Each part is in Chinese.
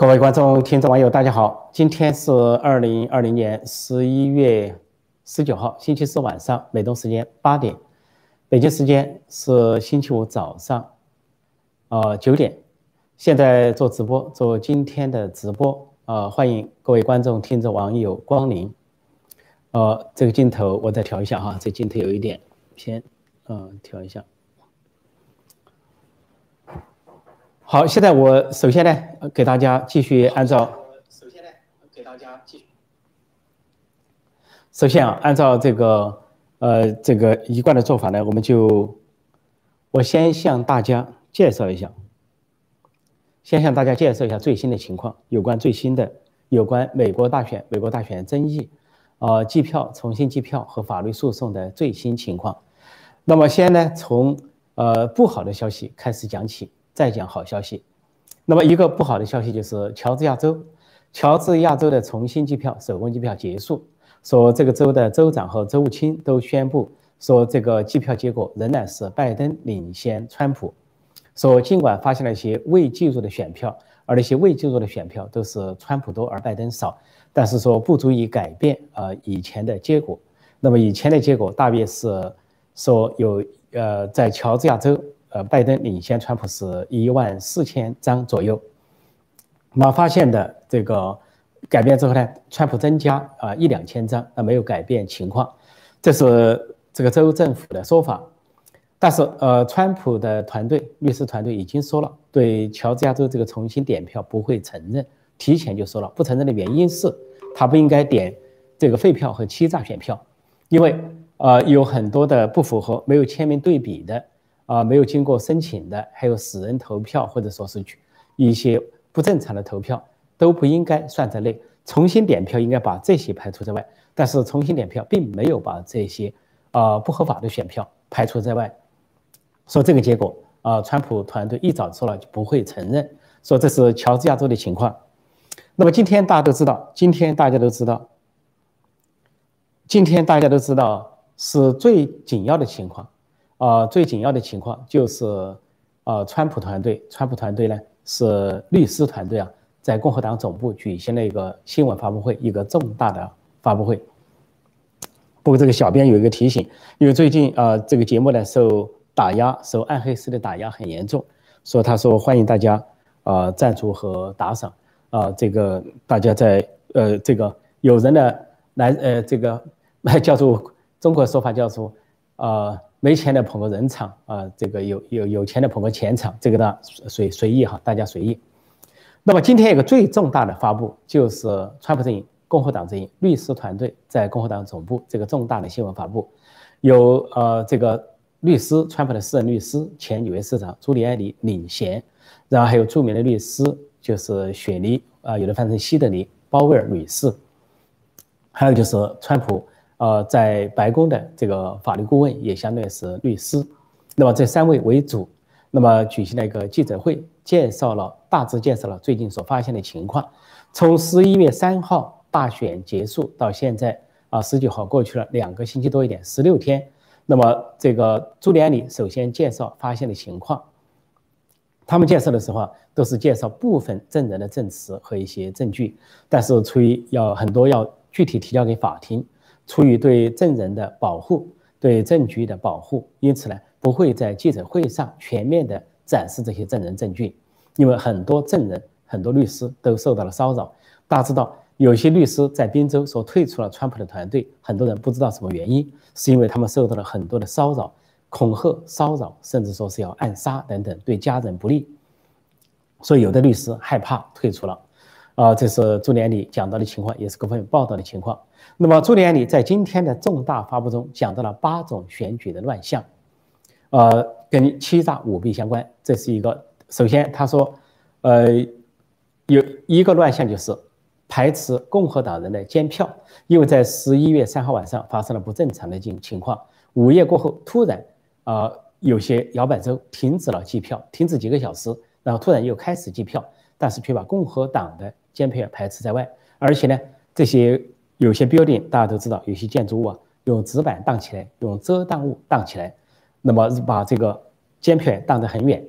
各位观众、听众、网友，大家好！今天是二零二零年十一月十九号，星期四晚上，美东时间八点，北京时间是星期五早上，呃九点。现在做直播，做今天的直播，呃，欢迎各位观众、听众、网友光临。呃，这个镜头我再调一下哈，这镜头有一点偏，嗯，调一下。好，现在我首先呢，给大家继续按照，首先呢，给大家继续，首先啊，按照这个呃这个一贯的做法呢，我们就我先向大家介绍一下，先向大家介绍一下最新的情况，有关最新的有关美国大选、美国大选争议，呃，计票、重新计票和法律诉讼的最新情况。那么先呢，从呃不好的消息开始讲起。再讲好消息，那么一个不好的消息就是乔治亚州，乔治亚州的重新计票、手工计票结束，说这个州的州长和州务卿都宣布说这个计票结果仍然是拜登领先川普，说尽管发现了一些未计入的选票，而那些未计入的选票都是川普多而拜登少，但是说不足以改变呃以前的结果。那么以前的结果大约是说有呃在乔治亚州。呃，拜登领先川普是一万四千张左右。那发现的这个改变之后呢，川普增加啊一两千张，那没有改变情况，这是这个州政府的说法。但是呃，川普的团队律师团队已经说了，对乔治亚州这个重新点票不会承认，提前就说了，不承认的原因是他不应该点这个废票和欺诈选票，因为呃有很多的不符合，没有签名对比的。啊，没有经过申请的，还有死人投票，或者说是去一些不正常的投票，都不应该算在内。重新点票应该把这些排除在外，但是重新点票并没有把这些啊不合法的选票排除在外。说这个结果啊，川普团队一早说了就不会承认，说这是乔治亚州的情况。那么今天大家都知道，今天大家都知道，今天大家都知道是最紧要的情况。啊，最紧要的情况就是，呃，川普团队，川普团队呢是律师团队啊，在共和党总部举行了一个新闻发布会，一个重大的发布会。不过这个小编有一个提醒，因为最近啊，这个节目呢受打压，受暗黑式的打压很严重，说他说欢迎大家啊赞助和打赏啊，这个大家在呃这个有人呢来呃这个 叫做中国说法叫做啊。没钱的捧个人场啊，这个有有有钱的捧个钱场，这个呢随随意哈，大家随意。那么今天有个最重大的发布，就是川普阵营、共和党阵营律师团队在共和党总部这个重大的新闻发布，有呃这个律师，川普的私人律师，前纽约市长朱利安尼领衔，然后还有著名的律师，就是雪梨啊，有的翻成西德尼鲍威尔女士，还有就是川普。呃，在白宫的这个法律顾问也相当于是律师，那么这三位为主，那么举行了一个记者会，介绍了大致介绍了最近所发现的情况。从十一月三号大选结束到现在啊，十九号过去了两个星期多一点，十六天。那么这个朱利安里首先介绍发现的情况，他们介绍的时候啊，都是介绍部分证人的证词和一些证据，但是出于要很多要具体提交给法庭。出于对证人的保护，对证据的保护，因此呢，不会在记者会上全面的展示这些证人证据，因为很多证人、很多律师都受到了骚扰。大家知道，有些律师在宾州说退出了川普的团队，很多人不知道什么原因，是因为他们受到了很多的骚扰、恐吓、骚扰，甚至说是要暗杀等等，对家人不利，所以有的律师害怕退出了。啊，这是朱连理讲到的情况，也是各方面报道的情况。那么，朱连理在今天的重大发布中讲到了八种选举的乱象，呃，跟欺诈舞弊相关。这是一个，首先他说，呃，有一个乱象就是排斥共和党人的监票，因为在十一月三号晚上发生了不正常的情情况，午夜过后突然啊，有些摇摆州停止了计票，停止几个小时，然后突然又开始计票，但是却把共和党的监票排斥在外，而且呢，这些有些 building 大家都知道，有些建筑物啊，用纸板挡起来，用遮挡物挡起来，那么把这个监票挡得很远。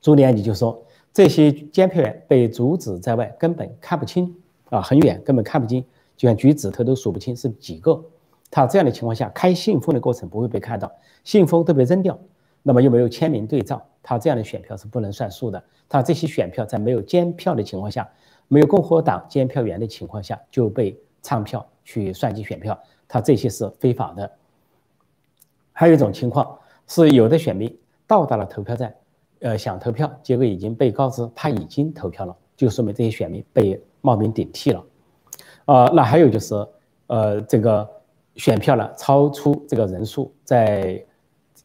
朱利安尼就说，这些监票员被阻止在外，根本看不清啊，很远根本看不清，就像举指头都数不清是几个。他这样的情况下，开信封的过程不会被看到，信封都被扔掉，那么又没有签名对照，他这样的选票是不能算数的。他这些选票在没有监票的情况下，没有共和党监票员的情况下就被唱票去算计选票，他这些是非法的。还有一种情况是，有的选民到达了投票站。呃，想投票，结果已经被告知他已经投票了，就说明这些选民被冒名顶替了。啊，那还有就是，呃，这个选票呢超出这个人数，在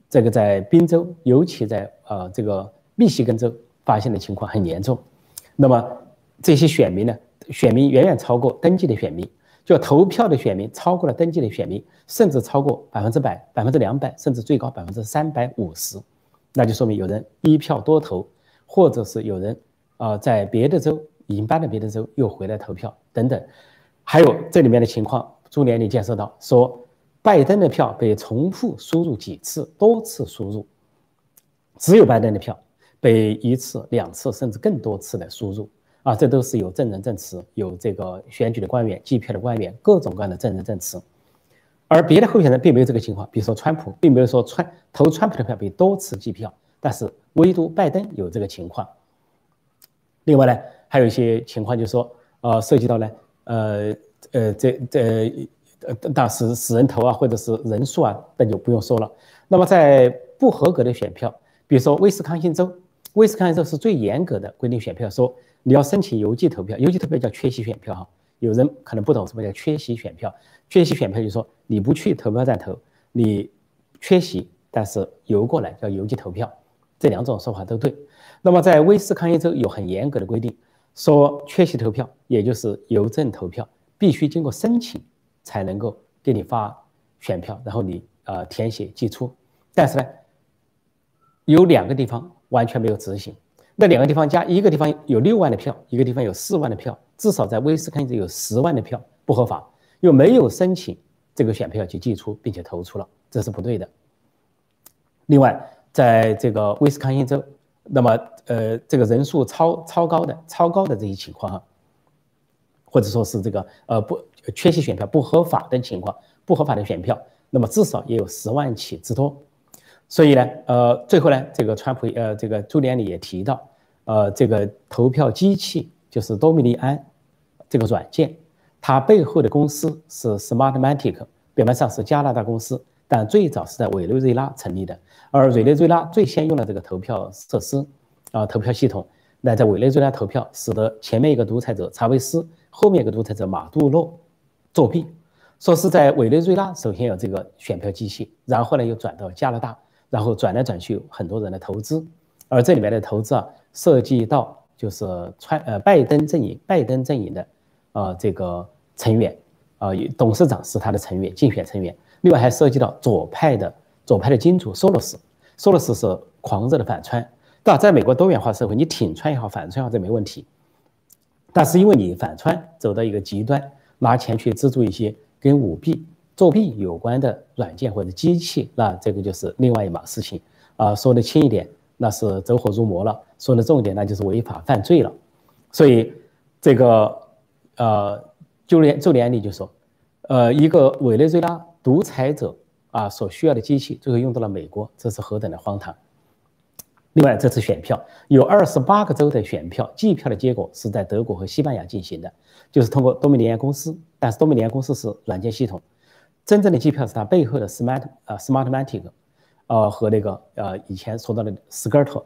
这个在宾州，尤其在呃这个密西根州发现的情况很严重。那么这些选民呢，选民远远超过登记的选民，就投票的选民超过了登记的选民，甚至超过百分之百、百分之两百，甚至最高百分之三百五十。那就说明有人一票多投，或者是有人啊在别的州已经搬到别的州又回来投票等等，还有这里面的情况，朱连你介绍到说，拜登的票被重复输入几次，多次输入，只有拜登的票被一次、两次甚至更多次的输入啊，这都是有证人证词，有这个选举的官员、计票的官员，各种各样的证人证词。而别的候选人并没有这个情况，比如说川普，并没有说川投川普的票被多次计票，但是唯独拜登有这个情况。另外呢，还有一些情况就是说，呃，涉及到呢，呃呃，这这呃，当时死人头啊，或者是人数啊，那就不用说了。那么在不合格的选票，比如说威斯康星州，威斯康星州是最严格的规定选票，说你要申请邮寄投票，邮寄投票叫缺席选票哈。有人可能不懂什么叫缺席选票，缺席选票就是说你不去投票站投，你缺席，但是邮过来叫邮寄投票，这两种说法都对。那么在威斯康星州有很严格的规定，说缺席投票，也就是邮政投票，必须经过申请才能够给你发选票，然后你呃填写寄出。但是呢，有两个地方完全没有执行，那两个地方加一个地方有六万的票，一个地方有四万的票。至少在威斯康星州有十万的票不合法，又没有申请这个选票去寄出并且投出了，这是不对的。另外，在这个威斯康星州，那么呃这个人数超超高的超高的这些情况哈，或者说是这个呃不缺席选票不合法的情况，不合法的选票，那么至少也有十万起之多。所以呢，呃最后呢，这个川普呃这个朱联里也提到，呃这个投票机器就是多米尼安。这个软件，它背后的公司是 Smartmatic，表面上是加拿大公司，但最早是在委内瑞拉成立的。而委内瑞拉最先用了这个投票设施，啊，投票系统，那在委内瑞拉投票，使得前面一个独裁者查韦斯，后面一个独裁者马杜罗作弊。说是在委内瑞拉首先有这个选票机器，然后呢又转到加拿大，然后转来转去很多人的投资，而这里面的投资啊，涉及到就是川呃拜登阵营，拜登阵营的。啊，这个成员啊，董事长是他的成员，竞选成员。另外还涉及到左派的左派的金主索罗斯，索罗斯是狂热的反川。当然，在美国多元化社会，你挺川也好，反川也好，这没问题。但是因为你反穿走到一个极端，拿钱去资助一些跟舞弊、作弊有关的软件或者机器，那这个就是另外一码事情啊。说的轻一点，那是走火入魔了；说的重一点，那就是违法犯罪了。所以这个。呃，就连就连你就说，呃，一个委内瑞拉独裁者啊所需要的机器，最后用到了美国，这是何等的荒唐！另外，这次选票有二十八个州的选票计票的结果是在德国和西班牙进行的，就是通过多米尼安公司，但是多米尼安公司是软件系统，真正的计票是它背后的 Smart 啊 Smartmatic，呃和那个呃以前说到的 Skirt，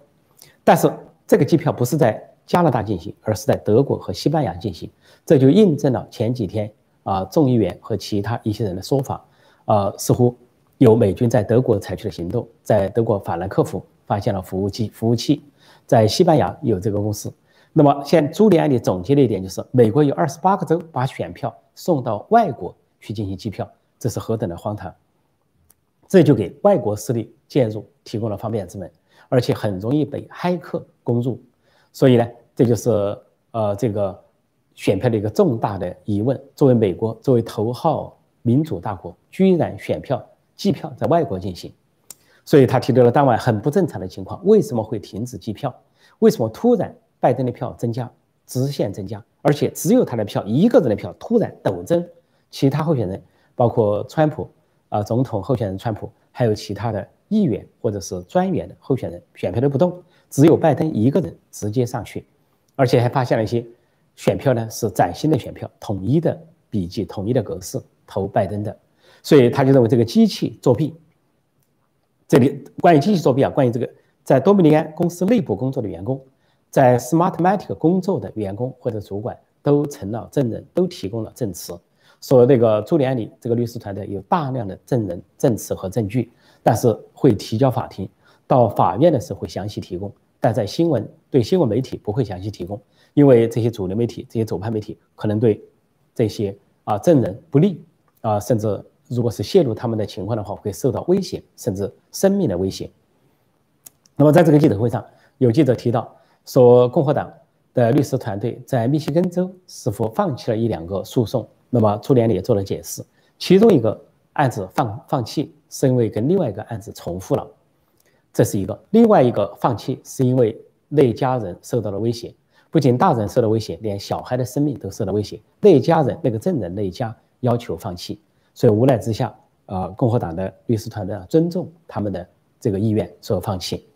但是这个计票不是在。加拿大进行，而是在德国和西班牙进行，这就印证了前几天啊众议员和其他一些人的说法，啊似乎有美军在德国采取的行动，在德国法兰克福发现了服务器，服务器在西班牙有这个公司。那么现朱利安里总结的一点就是，美国有二十八个州把选票送到外国去进行计票，这是何等的荒唐！这就给外国势力介入提供了方便之门，而且很容易被黑客攻入。所以呢，这就是呃这个选票的一个重大的疑问。作为美国，作为头号民主大国，居然选票计票在外国进行，所以他提到了当晚很不正常的情况。为什么会停止计票？为什么突然拜登的票增加，直线增加，而且只有他的票一个人的票突然陡增，其他候选人包括川普啊总统候选人川普，还有其他的议员或者是专员的候选人选票都不动，只有拜登一个人直接上去，而且还发现了一些选票呢是崭新的选票，统一的笔记，统一的格式投拜登的，所以他就认为这个机器作弊。这里关于机器作弊啊，关于这个在多米尼安公司内部工作的员工，在 Smartmatic 工作的员工或者主管都成了证人，都提供了证词，说那个朱利安里这个律师团队有大量的证人证词和证据，但是会提交法庭，到法院的时候会详细提供，但在新闻对新闻媒体不会详细提供，因为这些主流媒体、这些左派媒体可能对这些啊证人不利啊，甚至。如果是泄露他们的情况的话，会受到威胁，甚至生命的威胁。那么，在这个记者会上，有记者提到说，共和党的律师团队在密西根州是否放弃了一两个诉讼？那么，朱连里也做了解释，其中一个案子放放弃是因为跟另外一个案子重复了，这是一个；另外一个放弃是因为那家人受到了威胁，不仅大人受到威胁，连小孩的生命都受到威胁。那家人那个证人那一家要求放弃。所以无奈之下，呃，共和党的律师团队啊，尊重他们的这个意愿，所以放弃。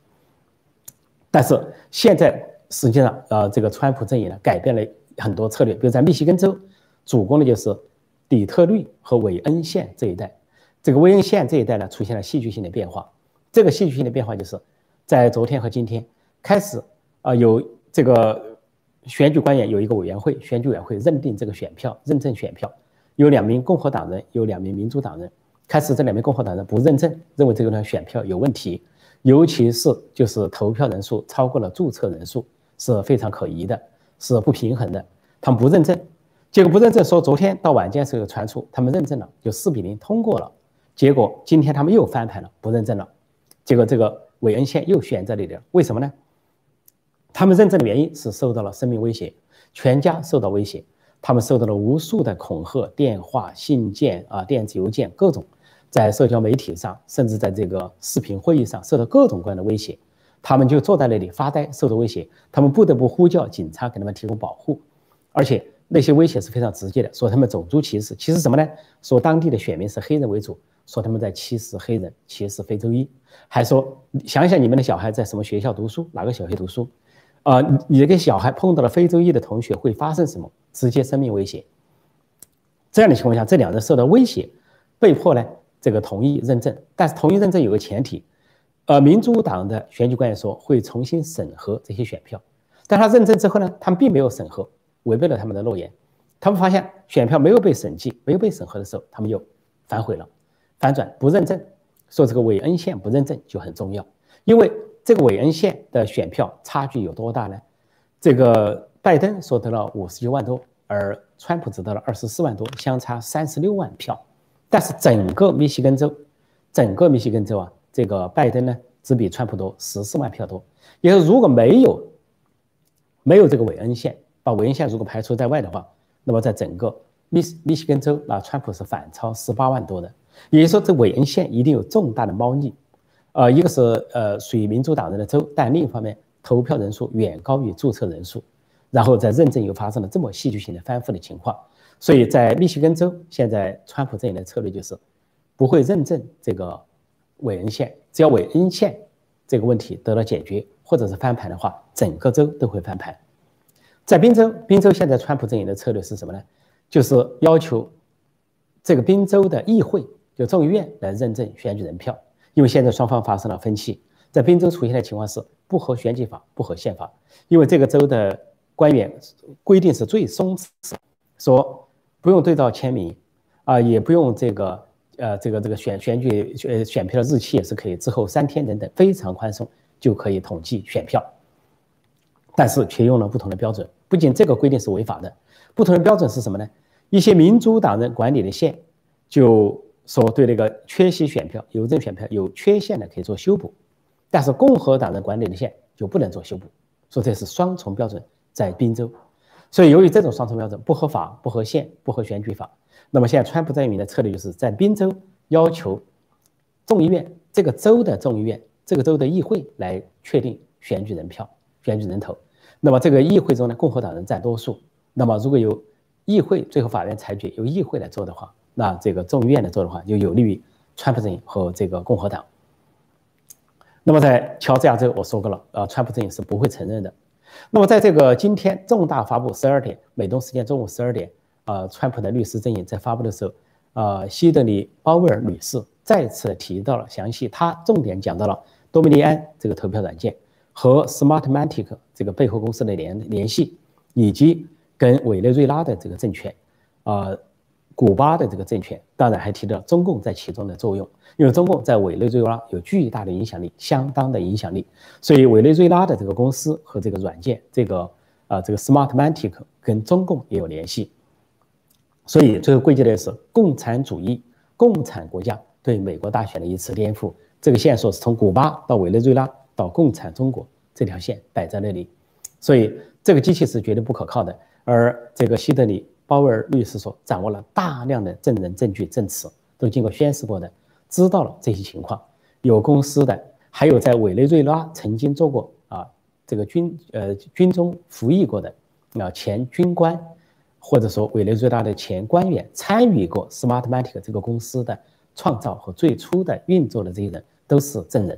但是现在实际上，呃，这个川普阵营呢，改变了很多策略，比如在密西根州，主攻的就是底特律和韦恩县这一带。这个韦恩县这一带呢，出现了戏剧性的变化。这个戏剧性的变化就是在昨天和今天开始，啊，有这个选举官员有一个委员会，选举委员会认定这个选票，认证选票。有两名共和党人，有两名民主党人。开始这两名共和党人不认证，认为这个呢选票有问题，尤其是就是投票人数超过了注册人数，是非常可疑的，是不平衡的。他们不认证，结果不认证，说昨天到晚间时候传出他们认证了，就四比零通过了。结果今天他们又翻盘了，不认证了。结果这个韦恩县又选这里的，为什么呢？他们认证的原因是受到了生命威胁，全家受到威胁。他们受到了无数的恐吓电话、信件啊、电子邮件，各种在社交媒体上，甚至在这个视频会议上受到各种各样的威胁。他们就坐在那里发呆，受到威胁，他们不得不呼叫警察给他们提供保护。而且那些威胁是非常直接的，说他们种族歧视，歧视什么呢？说当地的选民是黑人为主，说他们在歧视黑人、歧视非洲裔，还说想想你们的小孩在什么学校读书，哪个小学读书。啊，你这个小孩碰到了非洲裔的同学会发生什么？直接生命威胁。这样的情况下，这两人受到威胁，被迫呢这个同意认证。但是同意认证有个前提，呃，民主党的选举官员说会重新审核这些选票。但他认证之后呢，他们并没有审核，违背了他们的诺言。他们发现选票没有被审计、没有被审核的时候，他们又反悔了，反转不认证，说这个韦恩县不认证就很重要，因为。这个韦恩县的选票差距有多大呢？这个拜登所得了五十九万多，而川普只得了二十四万多，相差三十六万票。但是整个密西根州，整个密西根州啊，这个拜登呢只比川普多十四万票多。也就是如果没有没有这个韦恩县，把韦恩县如果排除在外的话，那么在整个密密西根州，那川普是反超十八万多的。也就是说，这韦恩县一定有重大的猫腻。呃，一个是呃属于民主党人的州，但另一方面投票人数远高于注册人数，然后在认证又发生了这么戏剧性的翻覆的情况，所以在密歇根州，现在川普阵营的策略就是不会认证这个韦恩县，只要韦恩县这个问题得到解决，或者是翻盘的话，整个州都会翻盘。在宾州，宾州现在川普阵营的策略是什么呢？就是要求这个宾州的议会，就众议院来认证选举人票。因为现在双方发生了分歧，在宾州出现的情况是不合选举法，不合宪法。因为这个州的官员规定是最松弛，说不用对照签名，啊，也不用这个呃这个这个选选举选选票的日期也是可以之后三天等等，非常宽松就可以统计选票。但是却用了不同的标准，不仅这个规定是违法的，不同的标准是什么呢？一些民主党人管理的县就。说对那个缺席选票、邮政选票有缺陷的可以做修补，但是共和党人管理的县就不能做修补。说这是双重标准在宾州，所以由于这种双重标准不合法、不合宪、不合选举法，那么现在川普阵营的策略就是在宾州要求众议院这个州的众议院、这个州的议会来确定选举人票、选举人头。那么这个议会中呢，共和党人占多数。那么如果由议会最后法院裁决由议会来做的话，那这个众议院来做的话，就有利于川普阵营和这个共和党。那么在乔治亚州，我说过了，呃，川普阵营是不会承认的。那么在这个今天重大发布十二点美东时间中午十二点，呃，川普的律师阵营在发布的时候，呃，希德里鲍威尔女士再次提到了详细，她重点讲到了多米尼安这个投票软件和 Smartmatic 这个背后公司的联联系，以及跟委内瑞拉的这个政权，呃。古巴的这个政权，当然还提到中共在其中的作用，因为中共在委内瑞拉有巨大的影响力，相当的影响力，所以委内瑞拉的这个公司和这个软件，这个啊这个 Smartmatic 跟中共也有联系，所以最后归结的是共产主义、共产国家对美国大选的一次颠覆。这个线索是从古巴到委内瑞拉到共产中国这条线摆在那里，所以这个机器是绝对不可靠的。而这个希德里。鲍威尔律师说，掌握了大量的证人、证据、证词，都经过宣誓过的，知道了这些情况。有公司的，还有在委内瑞拉曾经做过啊，这个军呃军中服役过的啊前军官，或者说委内瑞拉的前官员，参与过 Smartmatic 这个公司的创造和最初的运作的这些人都是证人。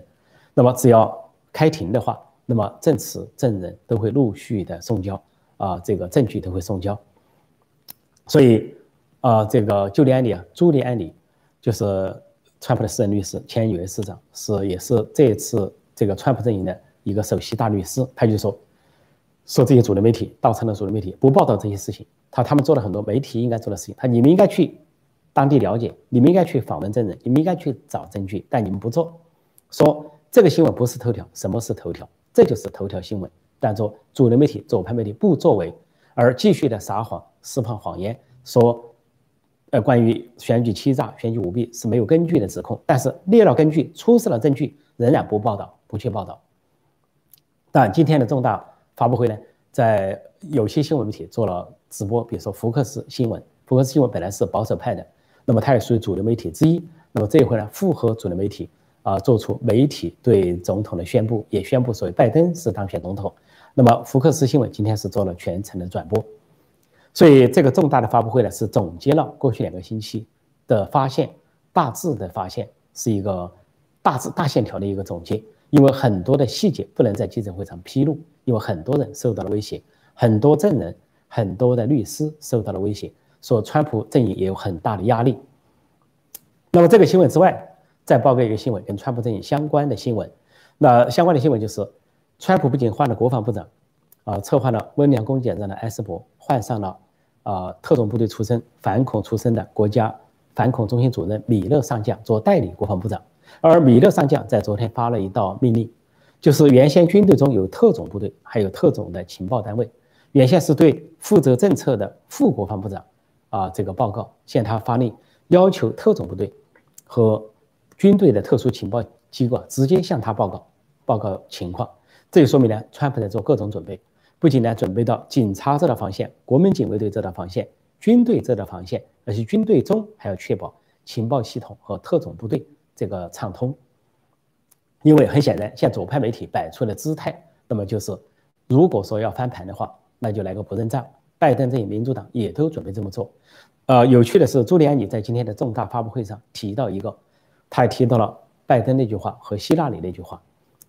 那么只要开庭的话，那么证词、证人都会陆续的送交啊，这个证据都会送交。所以，啊，这个朱利安里啊，朱利安里就是川普的私人律师，前纽约市长，是也是这一次这个川普阵营的一个首席大律师。他就说，说这些主流媒体，稻城的主流媒体不报道这些事情，他他们做了很多媒体应该做的事情，他你们应该去当地了解，你们应该去访问证人，你们应该去找证据，但你们不做，说这个新闻不是头条，什么是头条？这就是头条新闻。但说主流媒体、左派媒体不作为。而继续的撒谎、释放谎言，说，呃，关于选举欺诈、选举舞弊是没有根据的指控，但是列了根据、出示了证据，仍然不报道、不去报道。但今天的重大发布会呢，在有些新闻媒体做了直播，比如说福克斯新闻，福克斯新闻本来是保守派的，那么它也属于主流媒体之一。那么这一回呢，复合主流媒体啊，做出媒体对总统的宣布，也宣布所谓拜登是当选总统。那么福克斯新闻今天是做了全程的转播，所以这个重大的发布会呢是总结了过去两个星期的发现，大致的发现是一个大致大线条的一个总结，因为很多的细节不能在记者会上披露，因为很多人受到了威胁，很多证人、很多的律师受到了威胁，说川普阵营也有很大的压力。那么这个新闻之外，再报告一个新闻，跟川普阵营相关的新闻，那相关的新闻就是。川普不仅换了国防部长，啊，策划了温良恭俭让的埃斯珀，换上了啊特种部队出身、反恐出身的国家反恐中心主任米勒上将做代理国防部长。而米勒上将在昨天发了一道命令，就是原先军队中有特种部队，还有特种的情报单位，原先是对负责政策的副国防部长啊这个报告，现他发令要求特种部队和军队的特殊情报机构直接向他报告报告情况。这就说明呢，川普在做各种准备，不仅呢准备到警察这道防线、国民警卫队这道防线、军队这道防线，而且军队中还要确保情报系统和特种部队这个畅通。因为很显然，像左派媒体摆出的姿态，那么就是如果说要翻盘的话，那就来个不认账。拜登这些民主党也都准备这么做。呃，有趣的是，朱利安尼在今天的重大发布会上提到一个，他也提到了拜登那句话和希拉里那句话。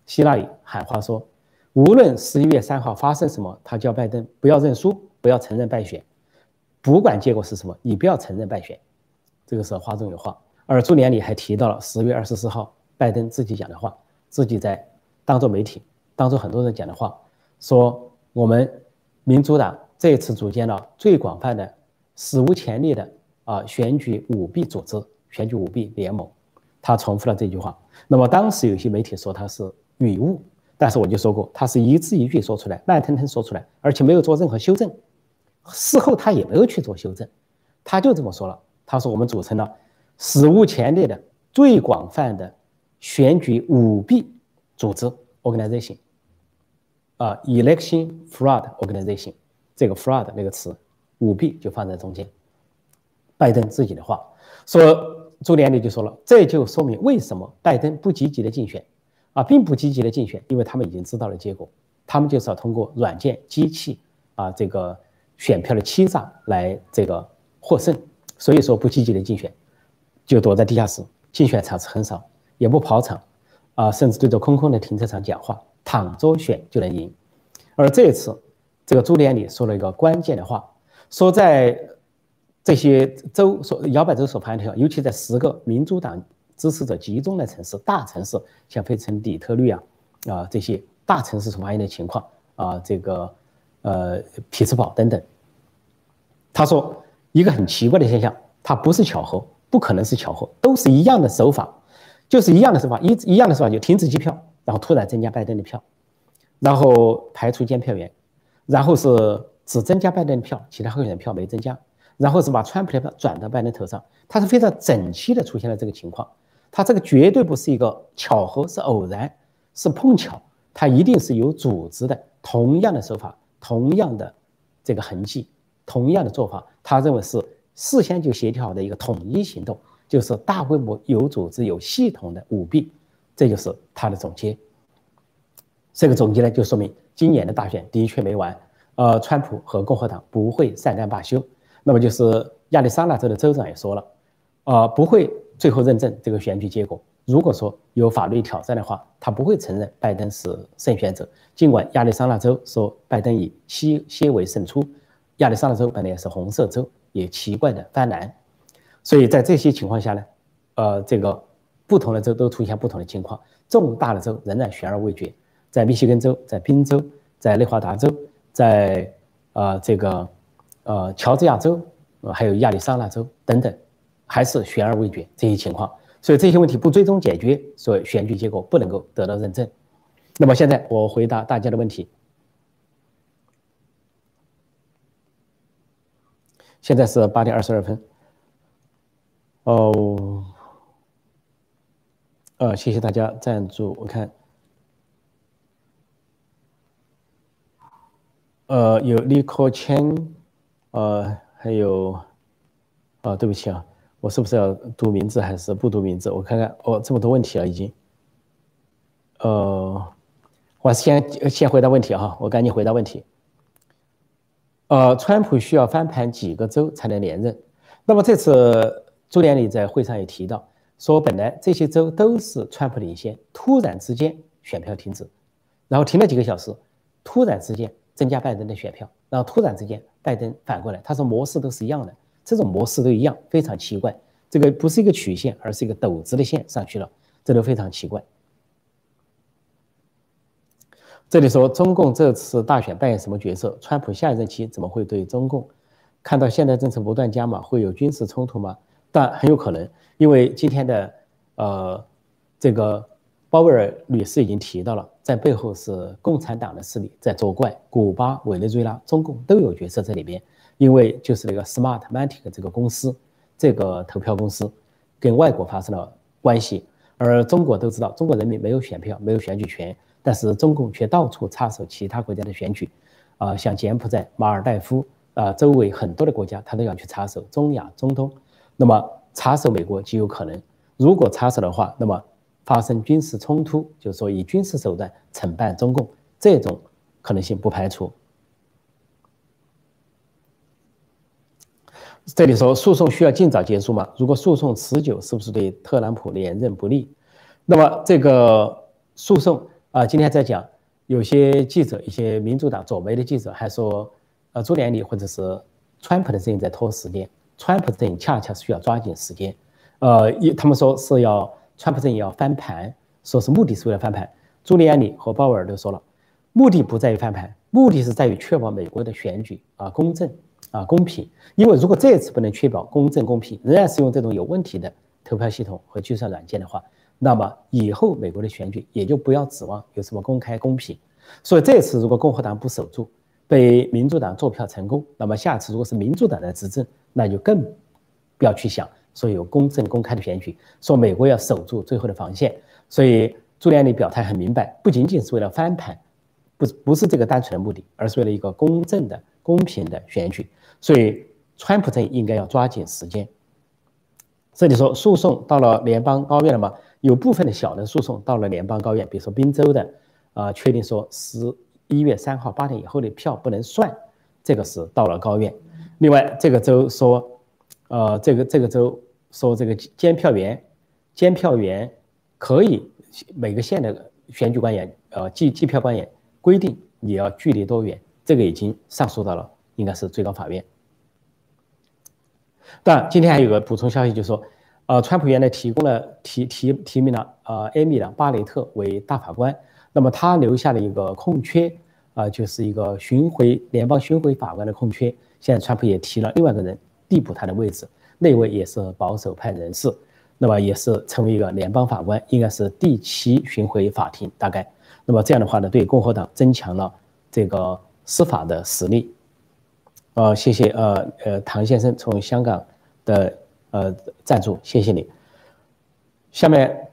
希拉里喊话说。无论十一月三号发生什么，他叫拜登不要认输，不要承认败选，不管结果是什么，你不要承认败选。这个是话中有话。而朱连里还提到了十月二十四号拜登自己讲的话，自己在当做媒体、当做很多人讲的话，说我们民主党这次组建了最广泛的、史无前例的啊选举舞弊组织、选举舞弊联盟。他重复了这句话。那么当时有些媒体说他是语误。但是我就说过，他是一字一句说出来，慢腾腾说出来，而且没有做任何修正。事后他也没有去做修正，他就这么说了。他说：“我们组成了史无前例的最广泛的选举舞弊组织 （organization）。啊，election fraud organization，这个 fraud 那个词，舞弊就放在中间。拜登自己的话说，朱连理就说了，这就说明为什么拜登不积极的竞选。”啊，并不积极的竞选，因为他们已经知道了结果。他们就是要通过软件、机器啊这个选票的欺诈来这个获胜，所以说不积极的竞选，就躲在地下室，竞选场次很少，也不跑场，啊，甚至对着空空的停车场讲话，躺着选就能赢。而这一次，这个朱利安里说了一个关键的话，说在这些州所摇摆州所盘的票，尤其在十个民主党支持者集中的城市、大城市，像费城、底特律啊啊这些大城市所发现的情况啊，这个呃匹兹堡等等。他说一个很奇怪的现象，它不是巧合，不可能是巧合，都是一样的手法，就是一样的手法，一一样的手法就停止机票，然后突然增加拜登的票，然后排除监票员，然后是只增加拜登的票，其他候选人票没增加。然后是把川普的票转到拜登头上，他是非常整齐的出现了这个情况，他这个绝对不是一个巧合，是偶然，是碰巧，他一定是有组织的，同样的手法，同样的这个痕迹，同样的做法，他认为是事先就协调好的一个统一行动，就是大规模有组织、有系统的舞弊，这就是他的总结。这个总结呢，就说明今年的大选的确没完，呃，川普和共和党不会善罢罢休。那么就是亚利桑那州的州长也说了，啊，不会最后认证这个选举结果。如果说有法律挑战的话，他不会承认拜登是胜选者。尽管亚利桑那州说拜登以西些微胜出，亚利桑那州本来也是红色州，也奇怪的翻蓝。所以在这些情况下呢，呃，这个不同的州都出现不同的情况，重大的州仍然悬而未决。在密歇根州、在宾州、在内华达州、在呃这个。呃，乔治亚州，还有亚利桑那州等等，还是悬而未决这些情况，所以这些问题不最终解决，所以选举结果不能够得到认证。那么现在我回答大家的问题。现在是八点二十二分。哦，呃，谢谢大家赞助。我看，呃，有李克谦。呃，还有，啊，对不起啊，我是不是要读名字还是不读名字？我看看，哦，这么多问题了已经。呃，我先先回答问题哈，我赶紧回答问题。呃，川普需要翻盘几个州才能连任？那么这次朱连理在会上也提到，说本来这些州都是川普领先，突然之间选票停止，然后停了几个小时，突然之间增加拜登的选票，然后突然之间。拜登反过来，他说模式都是一样的，这种模式都一样，非常奇怪。这个不是一个曲线，而是一个陡直的线上去了，这都非常奇怪。这里说中共这次大选扮演什么角色？川普下一任期怎么会对中共？看到现代政策不断加码，会有军事冲突吗？但很有可能，因为今天的呃这个。鲍威尔女士已经提到了，在背后是共产党的势力在作怪，古巴、委内瑞拉、中共都有角色在里边。因为就是那个 Smartmatic 这个公司，这个投票公司跟外国发生了关系，而中国都知道，中国人民没有选票，没有选举权，但是中共却到处插手其他国家的选举，啊，像柬埔寨、马尔代夫啊，周围很多的国家，他都要去插手中亚、中东，那么插手美国极有可能。如果插手的话，那么。发生军事冲突，就是说以军事手段惩办中共，这种可能性不排除。这里说诉讼需要尽早结束吗？如果诉讼持久，是不是对特朗普连任不利？那么这个诉讼啊，今天在讲，有些记者，一些民主党左媒的记者还说，呃，朱联理或者是川普的阵营在拖时间，川普的阵营恰恰是需要抓紧时间，呃，一他们说是要。川普阵营要翻盘，说是目的是为了翻盘。朱利安尼和鲍威尔都说了，目的不在于翻盘，目的是在于确保美国的选举啊公正啊公平。因为如果这次不能确保公正公平，仍然是用这种有问题的投票系统和计算软件的话，那么以后美国的选举也就不要指望有什么公开公平。所以这次如果共和党不守住，被民主党做票成功，那么下次如果是民主党的执政，那就更不要去想。说有公正公开的选举，说美国要守住最后的防线，所以朱利安尼表态很明白，不仅仅是为了翻盘，不不是这个单纯的目的，而是为了一个公正的、公平的选举。所以川普阵应该要抓紧时间。这里说诉讼到了联邦高院了吗？有部分的小的诉讼到了联邦高院，比如说宾州的，啊，确定说十一月三号八点以后的票不能算，这个是到了高院。另外，这个州说，呃，这个这个州说这个监票员，监票员可以每个县的选举官员，呃，计计票官员规定你要距离多远，这个已经上诉到了，应该是最高法院。但今天还有个补充消息，就是说，呃，川普原来提供了提提提名了呃艾米的巴雷特为大法官，那么他留下了一个空缺，啊，就是一个巡回联邦巡回法官的空缺。现在川普也提了另外一个人递补他的位置，那位也是保守派人士，那么也是成为一个联邦法官，应该是第七巡回法庭大概。那么这样的话呢，对共和党增强了这个司法的实力。呃，谢谢呃呃唐先生从香港的呃赞助，谢谢你。下面，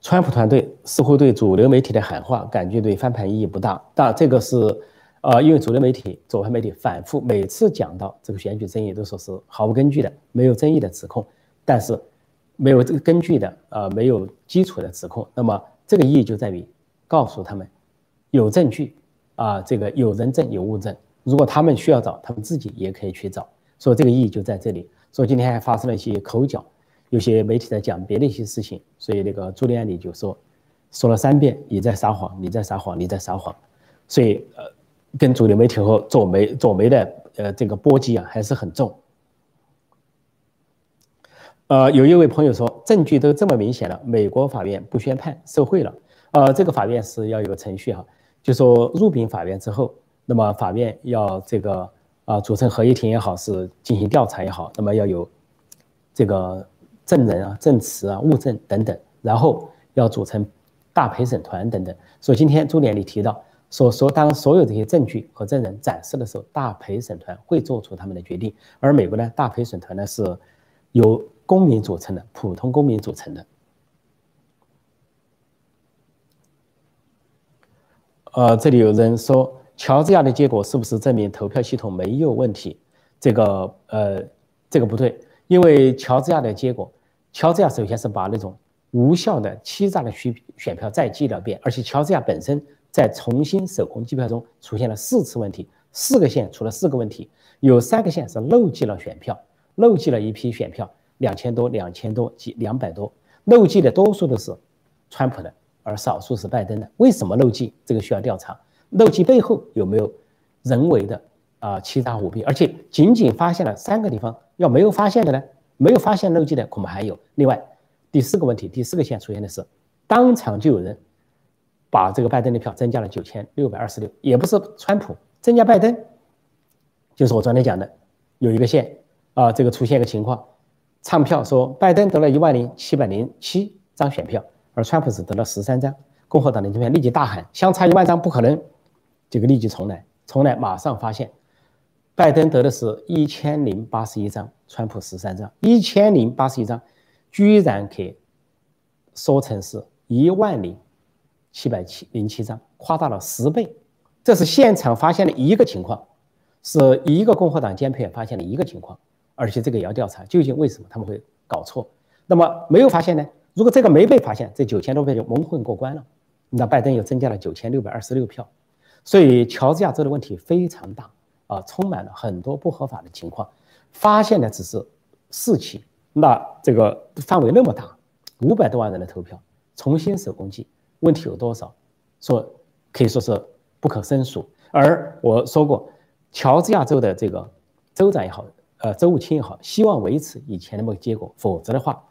川普团队似乎对主流媒体的喊话感觉对翻盘意义不大，但这个是呃因为主流媒体、左派媒体反复每次讲到这个选举争议都说是毫无根据的、没有争议的指控，但是没有这个根据的呃没有基础的指控，那么这个意义就在于告诉他们有证据。啊，这个有人证有物证，如果他们需要找，他们自己也可以去找。所以这个意义就在这里。所以今天还发生了一些口角，有些媒体在讲别的一些事情。所以那个朱利安里就说，说了三遍你在撒谎，你在撒谎，你在撒谎。所以呃，跟主流媒体和左媒左媒的呃这个波及啊还是很重。呃，有一位朋友说，证据都这么明显了，美国法院不宣判受贿了。呃，这个法院是要有个程序哈。就说入禀法院之后，那么法院要这个啊组成合议庭也好，是进行调查也好，那么要有这个证人啊、证词啊、物证等等，然后要组成大陪审团等等。所以今天朱联里提到所说，当所有这些证据和证人展示的时候，大陪审团会做出他们的决定。而美国呢，大陪审团呢是由公民组成的，普通公民组成的。呃，这里有人说，乔治亚的结果是不是证明投票系统没有问题？这个呃，这个不对，因为乔治亚的结果，乔治亚首先是把那种无效的、欺诈的选选票再计了遍，而且乔治亚本身在重新手工计票中出现了四次问题，四个县出了四个问题，有三个县是漏记了选票，漏记了一批选票，两千多、两千多几两百多，漏记的多数都是川普的。而少数是拜登的，为什么漏记？这个需要调查。漏记背后有没有人为的啊欺诈舞弊？而且仅仅发现了三个地方，要没有发现的呢？没有发现漏记的恐怕还有。另外，第四个问题，第四个线出现的是，当场就有人把这个拜登的票增加了九千六百二十六，也不是川普增加拜登，就是我昨天讲的，有一个县啊，这个出现一个情况，唱票说拜登得了一万零七百零七张选票。而川普只得了十三张，共和党的这边立即大喊：“相差一万张不可能！”这个立即重来，重来，马上发现，拜登得的是一千零八十一张，川普十三张，一千零八十一张，居然可以说成是一万零七百七零七张，夸大了十倍。这是现场发现的一个情况，是一个共和党监票发现的一个情况，而且这个也要调查，究竟为什么他们会搞错？那么没有发现呢？如果这个没被发现，这九千多票就蒙混过关了。那拜登又增加了九千六百二十六票，所以乔治亚州的问题非常大啊，充满了很多不合法的情况。发现的只是四起，那这个范围那么大，五百多万人的投票重新手工计，问题有多少？说可以说是不可胜数。而我说过，乔治亚州的这个州长也好，呃，州务卿也好，希望维持以前那么个结果，否则的话。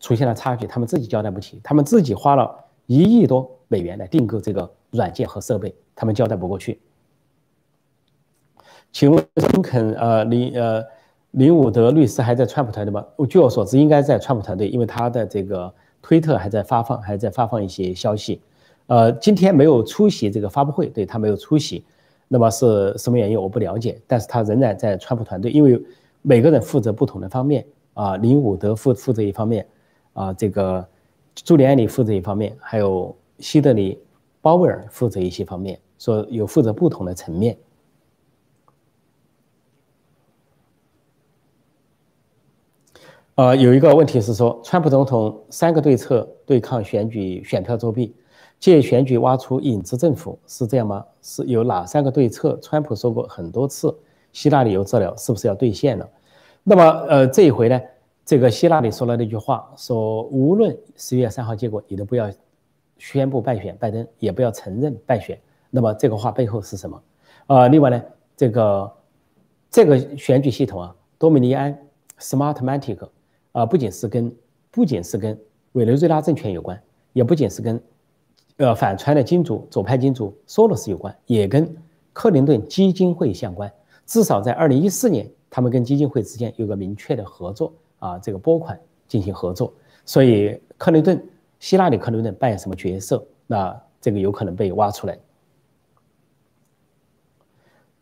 出现了差距，他们自己交代不起，他们自己花了一亿多美元来订购这个软件和设备，他们交代不过去。请问林肯呃林呃林伍德律师还在川普团队吗？据我所知，应该在川普团队，因为他的这个推特还在发放，还在发放一些消息。呃，今天没有出席这个发布会，对他没有出席，那么是什么原因我不了解，但是他仍然在川普团队，因为每个人负责不同的方面啊，林伍德负负责一方面。啊，这个朱利安里负责一方面，还有希德里鲍威尔负责一些方面，说有负责不同的层面。呃，有一个问题是说，川普总统三个对策对抗选举选票作弊，借选举挖出影子政府是这样吗？是有哪三个对策？川普说过很多次，希拉里有治疗是不是要兑现了？那么，呃，这一回呢，这个希拉里说了那句话，说无论十一月三号结果，你都不要宣布败选，拜登也不要承认败选。那么这个话背后是什么？呃，另外呢，这个这个选举系统啊，多米尼安 Smartmatic 啊，不仅是跟不仅是跟委内瑞拉政权有关，也不仅是跟呃，反川的金主、左派金主索罗斯有关，也跟克林顿基金会相关。至少在二零一四年，他们跟基金会之间有个明确的合作啊，这个拨款进行合作。所以，克林顿、希拉里·克林顿扮演什么角色？那这个有可能被挖出来。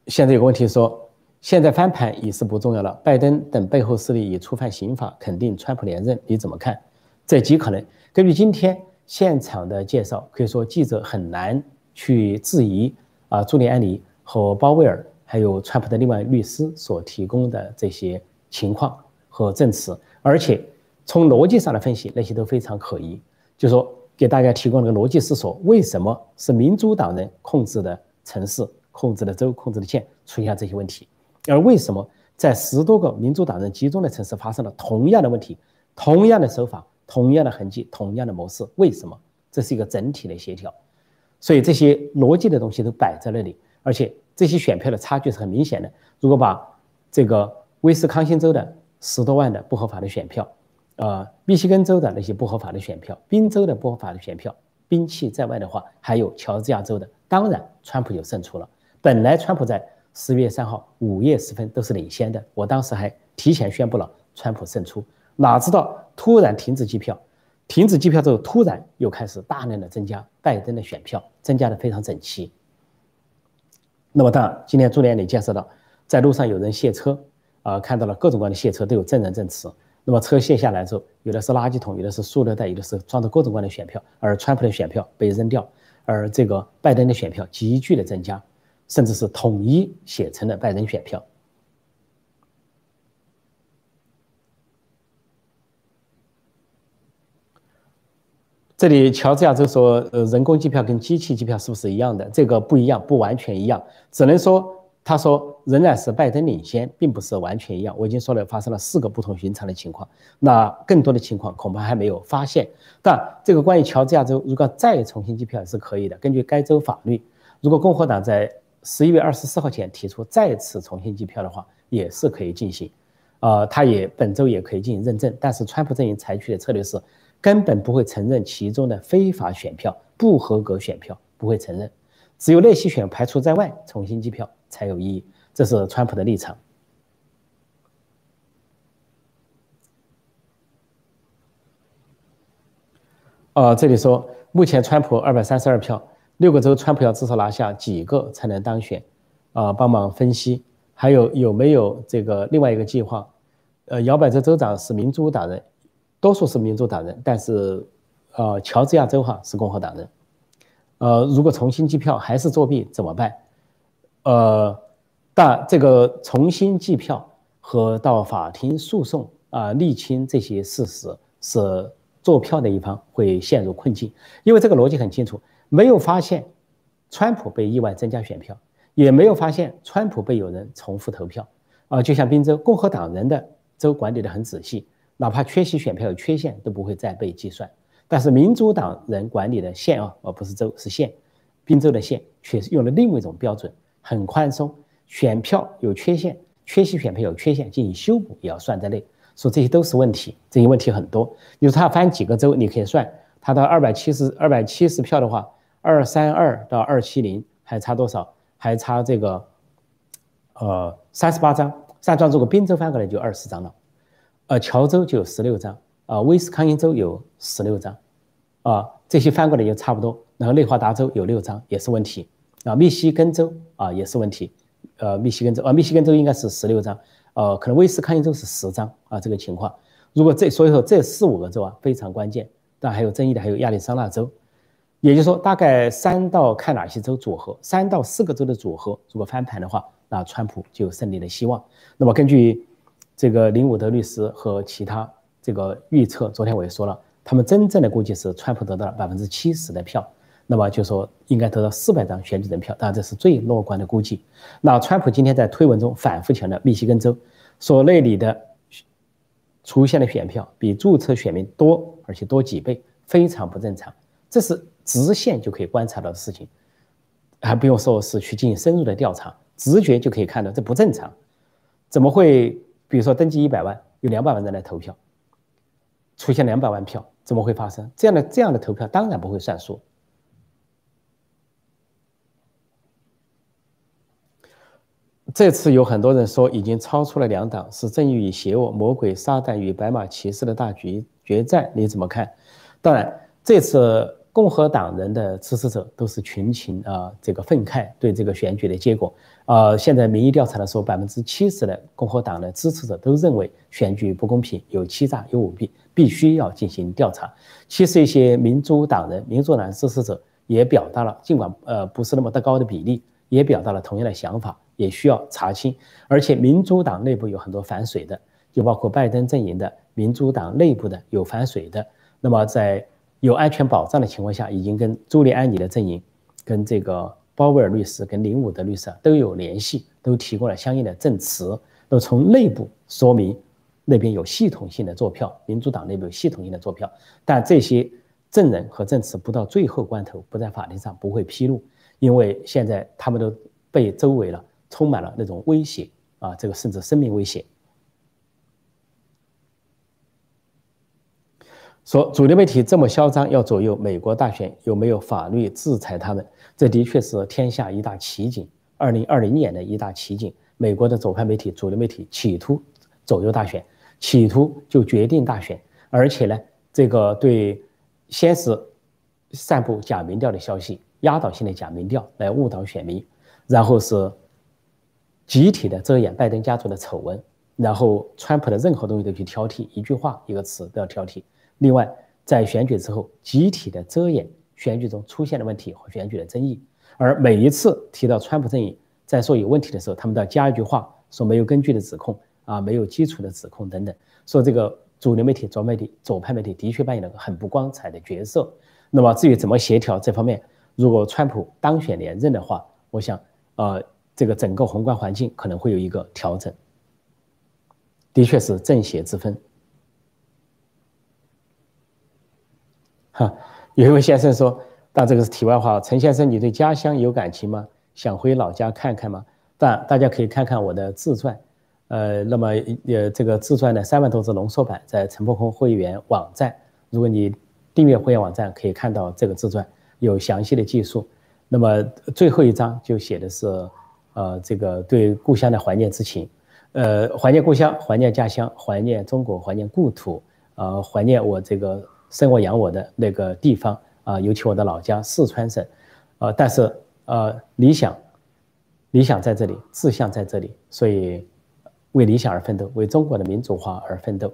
现在有个问题说，现在翻盘已是不重要了。拜登等背后势力已触犯刑法，肯定川普连任，你怎么看？这极可能。根据今天。现场的介绍可以说记者很难去质疑啊，朱利安尼和鲍威尔还有川普的另外律师所提供的这些情况和证词，而且从逻辑上的分析，那些都非常可疑。就说给大家提供了个逻辑思索：为什么是民主党人控制的城市、控制的州、控制的县出现这些问题，而为什么在十多个民主党人集中的城市发生了同样的问题、同样的手法？同样的痕迹，同样的模式，为什么？这是一个整体的协调，所以这些逻辑的东西都摆在那里，而且这些选票的差距是很明显的。如果把这个威斯康星州的十多万的不合法的选票，呃，密西根州的那些不合法的选票，宾州的不合法的选票，兵弃在外的话，还有乔治亚州的，当然川普就胜出了。本来川普在十月三号午夜时分都是领先的，我当时还提前宣布了川普胜出。哪知道突然停止计票，停止计票之后，突然又开始大量的增加拜登的选票，增加的非常整齐。那么，当然，今天朱连里介绍到，在路上有人卸车，啊，看到了各种各样的卸车都有证人证词。那么车卸下来之后，有的是垃圾桶，有的是塑料袋，有的是装着各种各样的选票，而川普的选票被扔掉，而这个拜登的选票急剧的增加，甚至是统一写成了拜登选票。这里乔治亚州说，呃，人工计票跟机器计票是不是一样的？这个不一样，不完全一样，只能说他说仍然是拜登领先，并不是完全一样。我已经说了，发生了四个不同寻常的情况，那更多的情况恐怕还没有发现。但这个关于乔治亚州，如果再重新计票也是可以的。根据该州法律，如果共和党在十一月二十四号前提出再次重新计票的话，也是可以进行。呃，他也本周也可以进行认证。但是川普阵营采取的策略是。根本不会承认其中的非法选票、不合格选票，不会承认。只有那些选排除在外，重新计票才有意义。这是川普的立场。呃，这里说，目前川普二百三十二票，六个州川普要至少拿下几个才能当选？啊，帮忙分析。还有有没有这个另外一个计划？呃，摇摆州州长是民主党人。多数是民主党人，但是，呃，乔治亚州哈是共和党人，呃，如果重新计票还是作弊怎么办？呃，但这个重新计票和到法庭诉讼啊，厘清这些事实是做票的一方会陷入困境，因为这个逻辑很清楚，没有发现川普被意外增加选票，也没有发现川普被有人重复投票，啊，就像宾州共和党人的州管理的很仔细。哪怕缺席选票有缺陷都不会再被计算，但是民主党人管理的县啊，而不是州是县，宾州的县却是用了另外一种标准，很宽松，选票有缺陷，缺席选票有缺陷进行修补也要算在内，说这些都是问题，这些问题很多。你说他翻几个州，你可以算，他到二百七十二百七十票的话，二三二到二七零还差多少？还差这个，呃，三十八张，按照如果宾州翻过来就二十张了。呃，乔州就有十六张，啊，威斯康星州有十六张，啊，这些翻过来也差不多。然后内华达州有六张，也是问题，啊，密西根州啊也是问题，呃，密西根州啊，密西根州应该是十六张，呃，可能威斯康星州是十张啊，这个情况。如果这所以说这四五个州啊非常关键，但还有争议的还有亚利桑那州，也就是说大概三到看哪些州组合，三到四个州的组合，如果翻盘的话，那川普就有胜利的希望。那么根据。这个林伍德律师和其他这个预测，昨天我也说了，他们真正的估计是川普得到了百分之七十的票。那么就说应该得到四百张选举人票，当然这是最乐观的估计。那川普今天在推文中反复强调密西根州，说那里的出现的选票比注册选民多，而且多几倍，非常不正常。这是直线就可以观察到的事情，还不用说是去进行深入的调查，直觉就可以看到这不正常。怎么会？比如说登记一百万，有两百万人来投票，出现两百万票，怎么会发生这样的这样的投票？当然不会算数。这次有很多人说已经超出了两党，是正义与邪恶、魔鬼撒旦与白马骑士的大决决战，你怎么看？当然，这次共和党人的支持者都是群情啊，这个愤慨对这个选举的结果。呃，现在民意调查的时候，百分之七十的共和党的支持者都认为选举不公平、有欺诈、有舞弊，必须要进行调查。其实一些民主党人、民主党支持者也表达了，尽管呃不是那么的高的比例，也表达了同样的想法。也需要查清，而且民主党内部有很多反水的，就包括拜登阵营的民主党内部的有反水的。那么在有安全保障的情况下，已经跟朱利安尼的阵营、跟这个鲍威尔律师、跟林伍德律师都有联系，都提供了相应的证词，都从内部说明那边有系统性的做票，民主党内部有系统性的做票。但这些证人和证词不到最后关头不在法庭上不会披露，因为现在他们都被周围了。充满了那种威胁啊，这个甚至生命威胁。说主流媒体这么嚣张，要左右美国大选，有没有法律制裁他们？这的确是天下一大奇景，二零二零年的一大奇景。美国的左派媒体、主流媒体企图左右大选，企图就决定大选，而且呢，这个对先是散布假民调的消息，压倒性的假民调来误导选民，然后是。集体的遮掩拜登家族的丑闻，然后川普的任何东西都去挑剔，一句话一个词都要挑剔。另外，在选举之后，集体的遮掩选举中出现的问题和选举的争议，而每一次提到川普阵营在说有问题的时候，他们都要加一句话，说没有根据的指控啊，没有基础的指控等等。说这个主流媒体、左媒体、左派媒体的确扮演了个很不光彩的角色。那么至于怎么协调这方面，如果川普当选连任的话，我想，呃。这个整个宏观环境可能会有一个调整，的确是正邪之分。哈，有一位先生说，但这个是题外话。陈先生，你对家乡有感情吗？想回老家看看吗？但大家可以看看我的自传，呃，那么呃，这个自传的三万多字浓缩版在陈伯空会员网站，如果你订阅会员网站，可以看到这个自传有详细的记述。那么最后一章就写的是。呃，这个对故乡的怀念之情，呃，怀念故乡，怀念家乡，怀念中国，怀念故土，呃，怀念我这个生我养我的那个地方啊，尤其我的老家四川省，呃，但是呃，理想，理想在这里，志向在这里，所以为理想而奋斗，为中国的民主化而奋斗。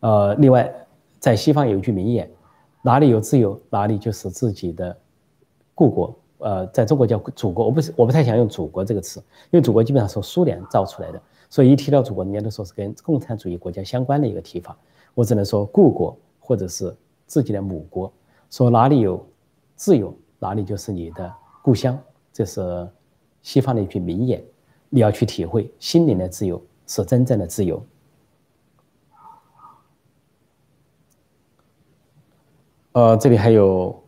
呃，另外，在西方有一句名言，哪里有自由，哪里就是自己的故国。呃，在中国叫祖国，我不是我不太想用祖国这个词，因为祖国基本上是苏联造出来的，所以一提到祖国，人家都说是跟共产主义国家相关的一个提法。我只能说故国或者是自己的母国，说哪里有自由，哪里就是你的故乡，这是西方的一句名言，你要去体会心灵的自由是真正的自由。呃，这里还有。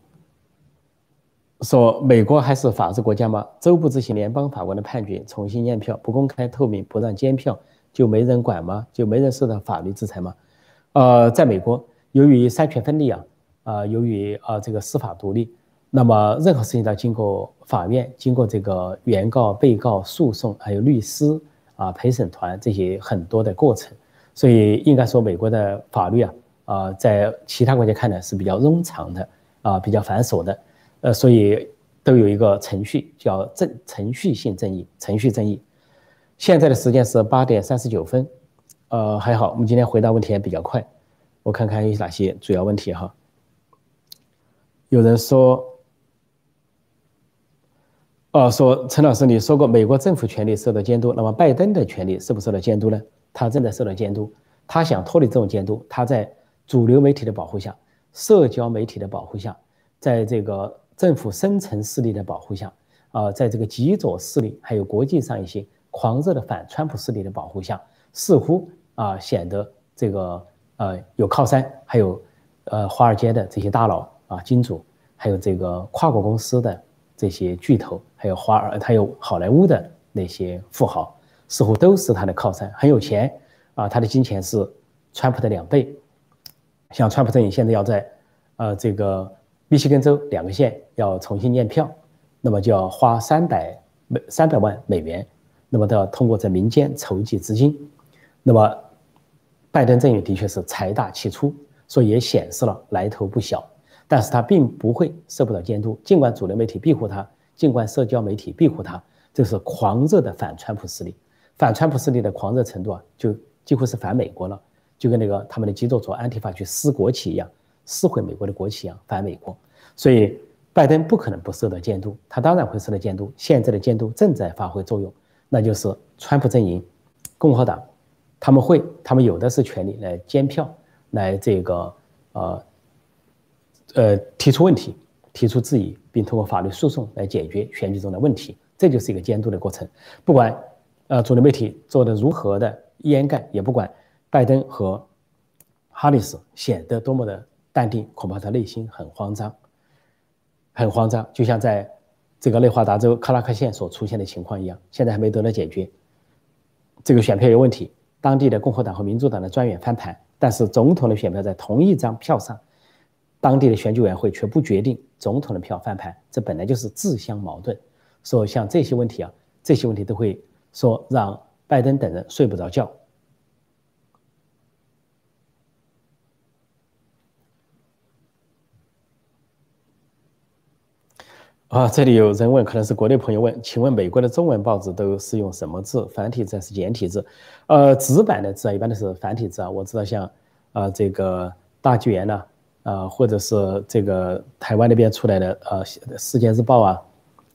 说美国还是法治国家吗？州不执行联邦法官的判决，重新验票，不公开透明，不让监票，就没人管吗？就没人受到法律制裁吗？呃，在美国，由于三权分立啊，啊，由于啊这个司法独立，那么任何事情都要经过法院，经过这个原告、被告、诉讼，还有律师啊、陪审团这些很多的过程，所以应该说美国的法律啊，啊，在其他国家看来是比较冗长的啊，比较繁琐的。呃，所以都有一个程序叫正程序性正义，程序正义。现在的时间是八点三十九分，呃，还好，我们今天回答问题也比较快。我看看有哪些主要问题哈。有人说，哦，说陈老师，你说过美国政府权力受到监督，那么拜登的权利受不受到监督呢？他正在受到监督，他想脱离这种监督，他在主流媒体的保护下，社交媒体的保护下。在这个政府深层势力的保护下，啊，在这个极左势力还有国际上一些狂热的反川普势力的保护下，似乎啊显得这个呃有靠山，还有呃华尔街的这些大佬啊金主，还有这个跨国公司的这些巨头，还有华尔还有好莱坞的那些富豪，似乎都是他的靠山，很有钱啊，他的金钱是川普的两倍。像川普阵营现在要在呃这个。密西根州两个县要重新验票，那么就要花三百美三百万美元，那么都要通过在民间筹集资金。那么，拜登阵营的确是财大气粗，所以也显示了来头不小。但是他并不会受不了监督，尽管主流媒体庇护他，尽管社交媒体庇护他，这是狂热的反川普势力。反川普势力的狂热程度啊，就几乎是反美国了，就跟那个他们的基督徒安提法去撕国旗一样。撕毁美国的国旗一样反美国，所以拜登不可能不受到监督，他当然会受到监督。现在的监督正在发挥作用，那就是川普阵营、共和党，他们会，他们有的是权利来监票，来这个呃呃提出问题、提出质疑，并通过法律诉讼来解决选举中的问题。这就是一个监督的过程。不管呃主流媒体做的如何的掩盖，也不管拜登和哈里斯显得多么的。淡定，恐怕他内心很慌张，很慌张，就像在这个内华达州克拉克县所出现的情况一样，现在还没得到解决。这个选票有问题，当地的共和党和民主党的专员翻盘，但是总统的选票在同一张票上，当地的选举委员会却不决定总统的票翻盘，这本来就是自相矛盾。说像这些问题啊，这些问题都会说让拜登等人睡不着觉。啊，这里有人问，可能是国内朋友问，请问美国的中文报纸都是用什么字？繁体字还是简体字？呃，纸版的字啊，一般都是繁体字啊。我知道像，啊，这个大纪元呐，啊，或者是这个台湾那边出来的呃《世界日报》啊，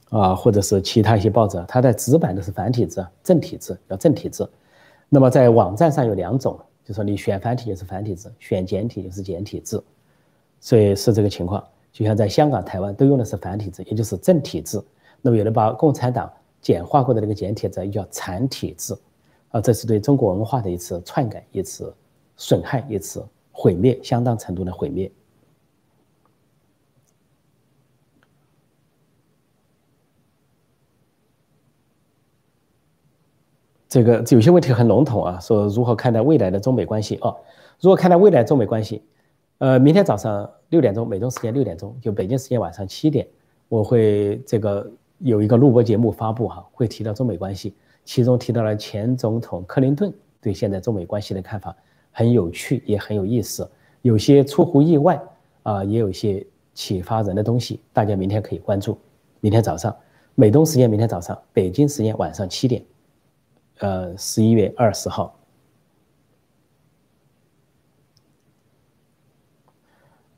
啊，或者是其他一些报纸，它的纸版都是繁体字，正体字叫正体字。那么在网站上有两种，就说你选繁体就是繁体字，选简体就是简体字，所以是这个情况。就像在香港、台湾都用的是繁体字，也就是正体字。那么有人把共产党简化过的那个简体字又叫残体字，啊，这是对中国文化的一次篡改、一次损害、一次毁灭，相当程度的毁灭。这个有些问题很笼统啊，说如何看待未来的中美关系？哦，如何看待未来中美关系？呃，明天早上六点钟，美东时间六点钟，就北京时间晚上七点，我会这个有一个录播节目发布哈，会提到中美关系，其中提到了前总统克林顿对现在中美关系的看法，很有趣，也很有意思，有些出乎意外啊，也有一些启发人的东西，大家明天可以关注。明天早上，美东时间明天早上，北京时间晚上七点，呃，十一月二十号。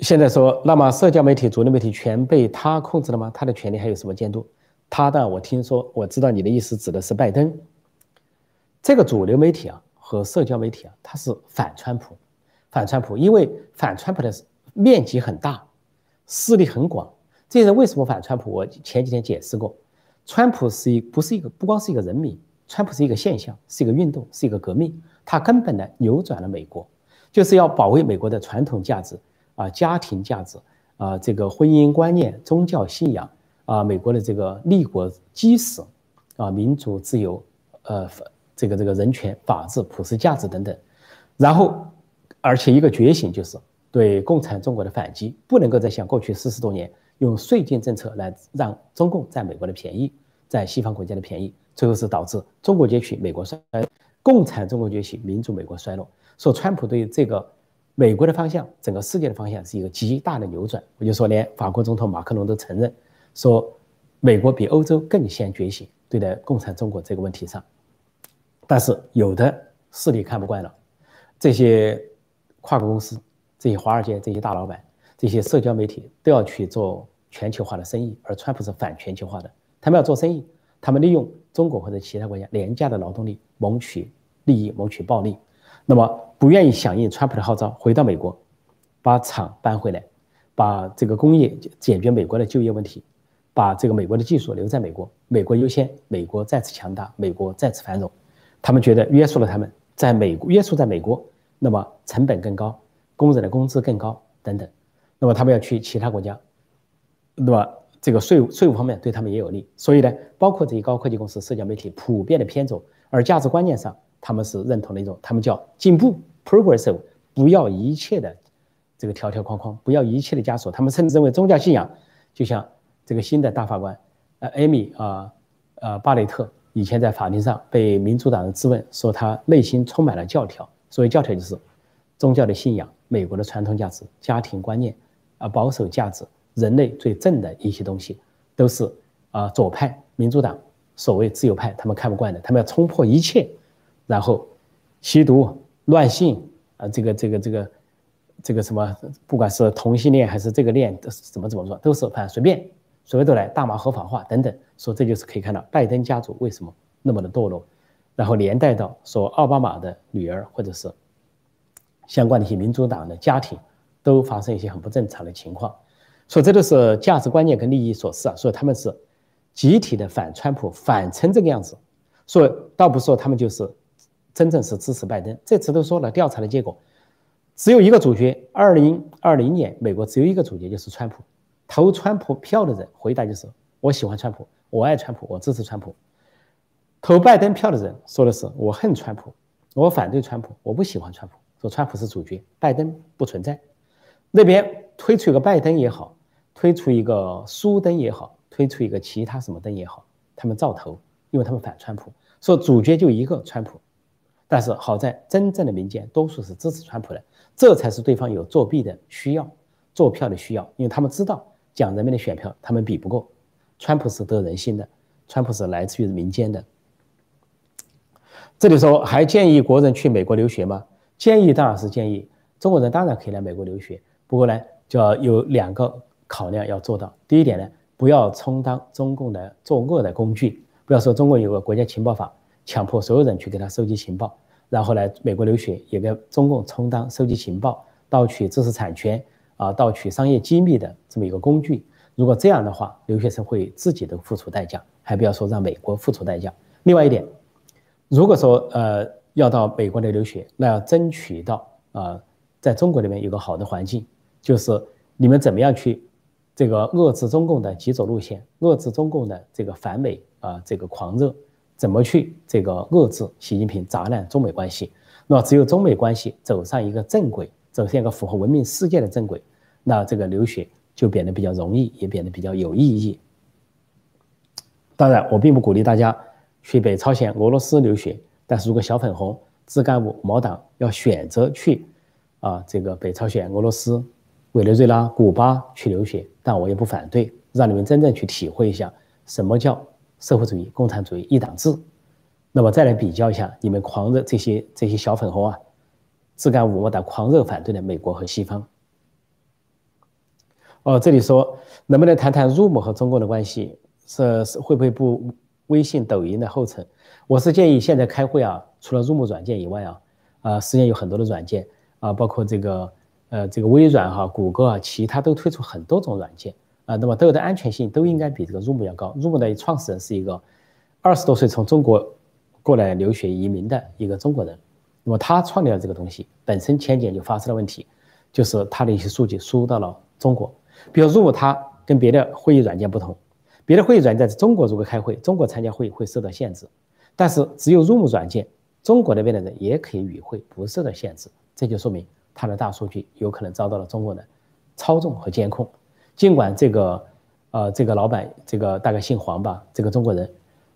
现在说，那么社交媒体、主流媒体全被他控制了吗？他的权利还有什么监督？他的，我听说，我知道你的意思指的是拜登。这个主流媒体啊和社交媒体啊，它是反川普，反川普，因为反川普的面积很大，势力很广。这些人为什么反川普？我前几天解释过，川普是一不是一个不光是一个人民，川普是一个现象，是一个运动，是一个革命，他根本的扭转了美国，就是要保卫美国的传统价值。啊，家庭价值啊，这个婚姻观念、宗教信仰啊，美国的这个立国基石啊，民主自由，呃，这个这个人权、法治、普世价值等等。然后，而且一个觉醒就是对共产中国的反击，不能够再像过去四十多年用税金政策来让中共占美国的便宜，在西方国家的便宜，最后是导致中国崛起，美国衰，共产中国崛起，民主美国衰落。说川普对这个。美国的方向，整个世界的方向是一个极大的扭转。我就说，连法国总统马克龙都承认，说美国比欧洲更先觉醒，对待共产中国这个问题上。但是有的势力看不惯了，这些跨国公司、这些华尔街、这些大老板、这些社交媒体都要去做全球化的生意，而川普是反全球化的。他们要做生意，他们利用中国或者其他国家廉价的劳动力谋取利益、谋取暴利。那么不愿意响应川普的号召，回到美国，把厂搬回来，把这个工业解决美国的就业问题，把这个美国的技术留在美国，美国优先，美国再次强大，美国再次繁荣。他们觉得约束了他们，在美国约束在美国，那么成本更高，工人的工资更高等等，那么他们要去其他国家，那么这个税务税务方面对他们也有利。所以呢，包括这些高科技公司、社交媒体普遍的偏左，而价值观念上他们是认同的一种，他们叫进步 （progressive），不要一切的。这个条条框框，不要一切的枷锁。他们甚至认为宗教信仰，就像这个新的大法官，呃，艾米啊，呃，巴雷特以前在法庭上被民主党人质问，说他内心充满了教条。所谓教条就是宗教的信仰、美国的传统价值、家庭观念啊、保守价值、人类最正的一些东西，都是啊左派民主党所谓自由派他们看不惯的，他们要冲破一切，然后吸毒、乱性啊，这个这个这个。这个什么，不管是同性恋还是这个恋，都是怎么怎么说，都是反正随便，随便都来，大麻合法化等等，说这就是可以看到拜登家族为什么那么的堕落，然后连带到说奥巴马的女儿或者是相关的一些民主党的家庭都发生一些很不正常的情况，所以这都是价值观念跟利益所示啊，所以他们是集体的反川普，反成这个样子，所以倒不说他们就是真正是支持拜登，这次都说了调查的结果。只有一个主角。二零二零年，美国只有一个主角，就是川普。投川普票的人回答就是：我喜欢川普，我爱川普，我支持川普。投拜登票的人说的是：我恨川普，我反对川普，我不喜欢川普。说川普是主角，拜登不存在。那边推出一个拜登也好，推出一个苏登也好，推出一个其他什么登也好，他们照投，因为他们反川普。说主角就一个川普，但是好在真正的民间多数是支持川普的。这才是对方有作弊的需要，做票的需要，因为他们知道讲人民的选票，他们比不过。川普是得人心的，川普是来自于民间的。这里说还建议国人去美国留学吗？建议当然是建议，中国人当然可以来美国留学，不过呢，就要有两个考量要做到。第一点呢，不要充当中共的作恶的工具，不要说中国有个国家情报法，强迫所有人去给他收集情报。然后来美国留学，也给中共充当收集情报、盗取知识产权啊、盗取商业机密的这么一个工具。如果这样的话，留学生会自己都付出代价，还不要说让美国付出代价。另外一点，如果说呃要到美国来留学，那要争取到啊，在中国里面有个好的环境，就是你们怎么样去这个遏制中共的极左路线，遏制中共的这个反美啊这个狂热。怎么去这个遏制习近平砸烂中美关系？那只有中美关系走上一个正轨，走向一个符合文明世界的正轨，那这个留学就变得比较容易，也变得比较有意义。当然，我并不鼓励大家去北朝鲜、俄罗斯留学。但是如果小粉红、自干五、毛党要选择去啊这个北朝鲜、俄罗斯、委内瑞拉、古巴去留学，但我也不反对，让你们真正去体会一下什么叫。社会主义、共产主义、一党制，那么再来比较一下，你们狂热这些这些小粉红啊，自干五毛党狂热反对的美国和西方。哦，这里说能不能谈谈 Zoom 和中共的关系？是会不会步微信、抖音的后尘？我是建议现在开会啊，除了 Zoom 软件以外啊，啊，实际上有很多的软件啊，包括这个呃这个微软哈、谷歌啊，其他都推出很多种软件。啊，那么都有的安全性都应该比这个 Zoom 要高。Zoom 的创始人是一个二十多岁从中国过来留学移民的一个中国人，那么他创立了这个东西，本身前几年就发生了问题，就是他的一些数据输入到了中国。比如 Zoom，它跟别的会议软件不同，别的会议软件在中国如果开会，中国参加会议会受到限制，但是只有 Zoom 软件，中国那边的人也可以与会，不受到限制。这就说明它的大数据有可能遭到了中国的操纵和监控。尽管这个，呃，这个老板，这个大概姓黄吧，这个中国人，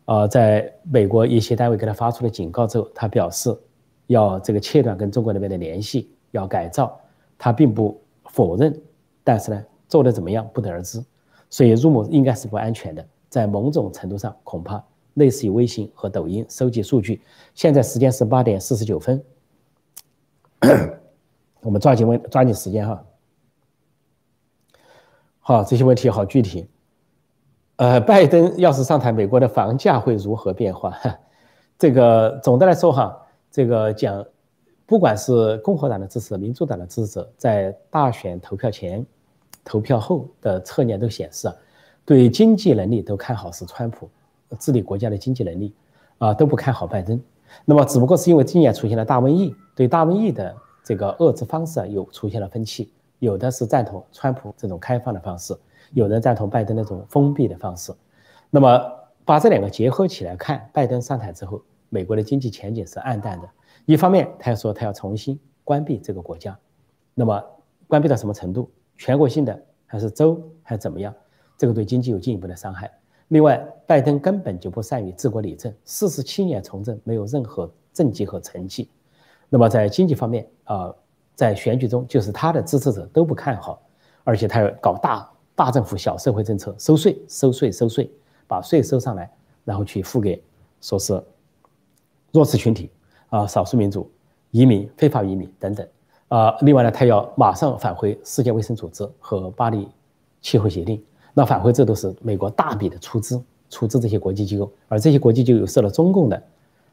呃，在美国一些单位给他发出了警告之后，他表示要这个切断跟中国那边的联系，要改造，他并不否认，但是呢，做的怎么样不得而知。所以，Zoom 应该是不安全的，在某种程度上，恐怕类似于微信和抖音收集数据。现在时间是八点四十九分，我们抓紧问，抓紧时间哈。好，这些问题好具体。呃，拜登要是上台，美国的房价会如何变化？这个总的来说哈，这个讲，不管是共和党的支持、民主党的支持，在大选投票前，投票后的测验都显示啊，对经济能力都看好是川普治理国家的经济能力啊，都不看好拜登。那么只不过是因为今年出现了大瘟疫，对大瘟疫的这个遏制方式啊，又出现了分歧。有的是赞同川普这种开放的方式，有人赞同拜登那种封闭的方式。那么把这两个结合起来看，拜登上台之后，美国的经济前景是暗淡的。一方面，他要说他要重新关闭这个国家，那么关闭到什么程度？全国性的还是州还是怎么样？这个对经济有进一步的伤害。另外，拜登根本就不善于治国理政，四十七年从政没有任何政绩和成绩。那么在经济方面啊，在选举中就是他的支持者都不看好，而且他要搞大大政府小社会政策，收税收税收税，把税收上来，然后去付给说是弱势群体啊、少数民族、移民、非法移民等等。啊，另外呢，他要马上返回世界卫生组织和巴黎气候协定。那返回这都是美国大笔的出资，出资这些国际机构，而这些国际机构受了中共的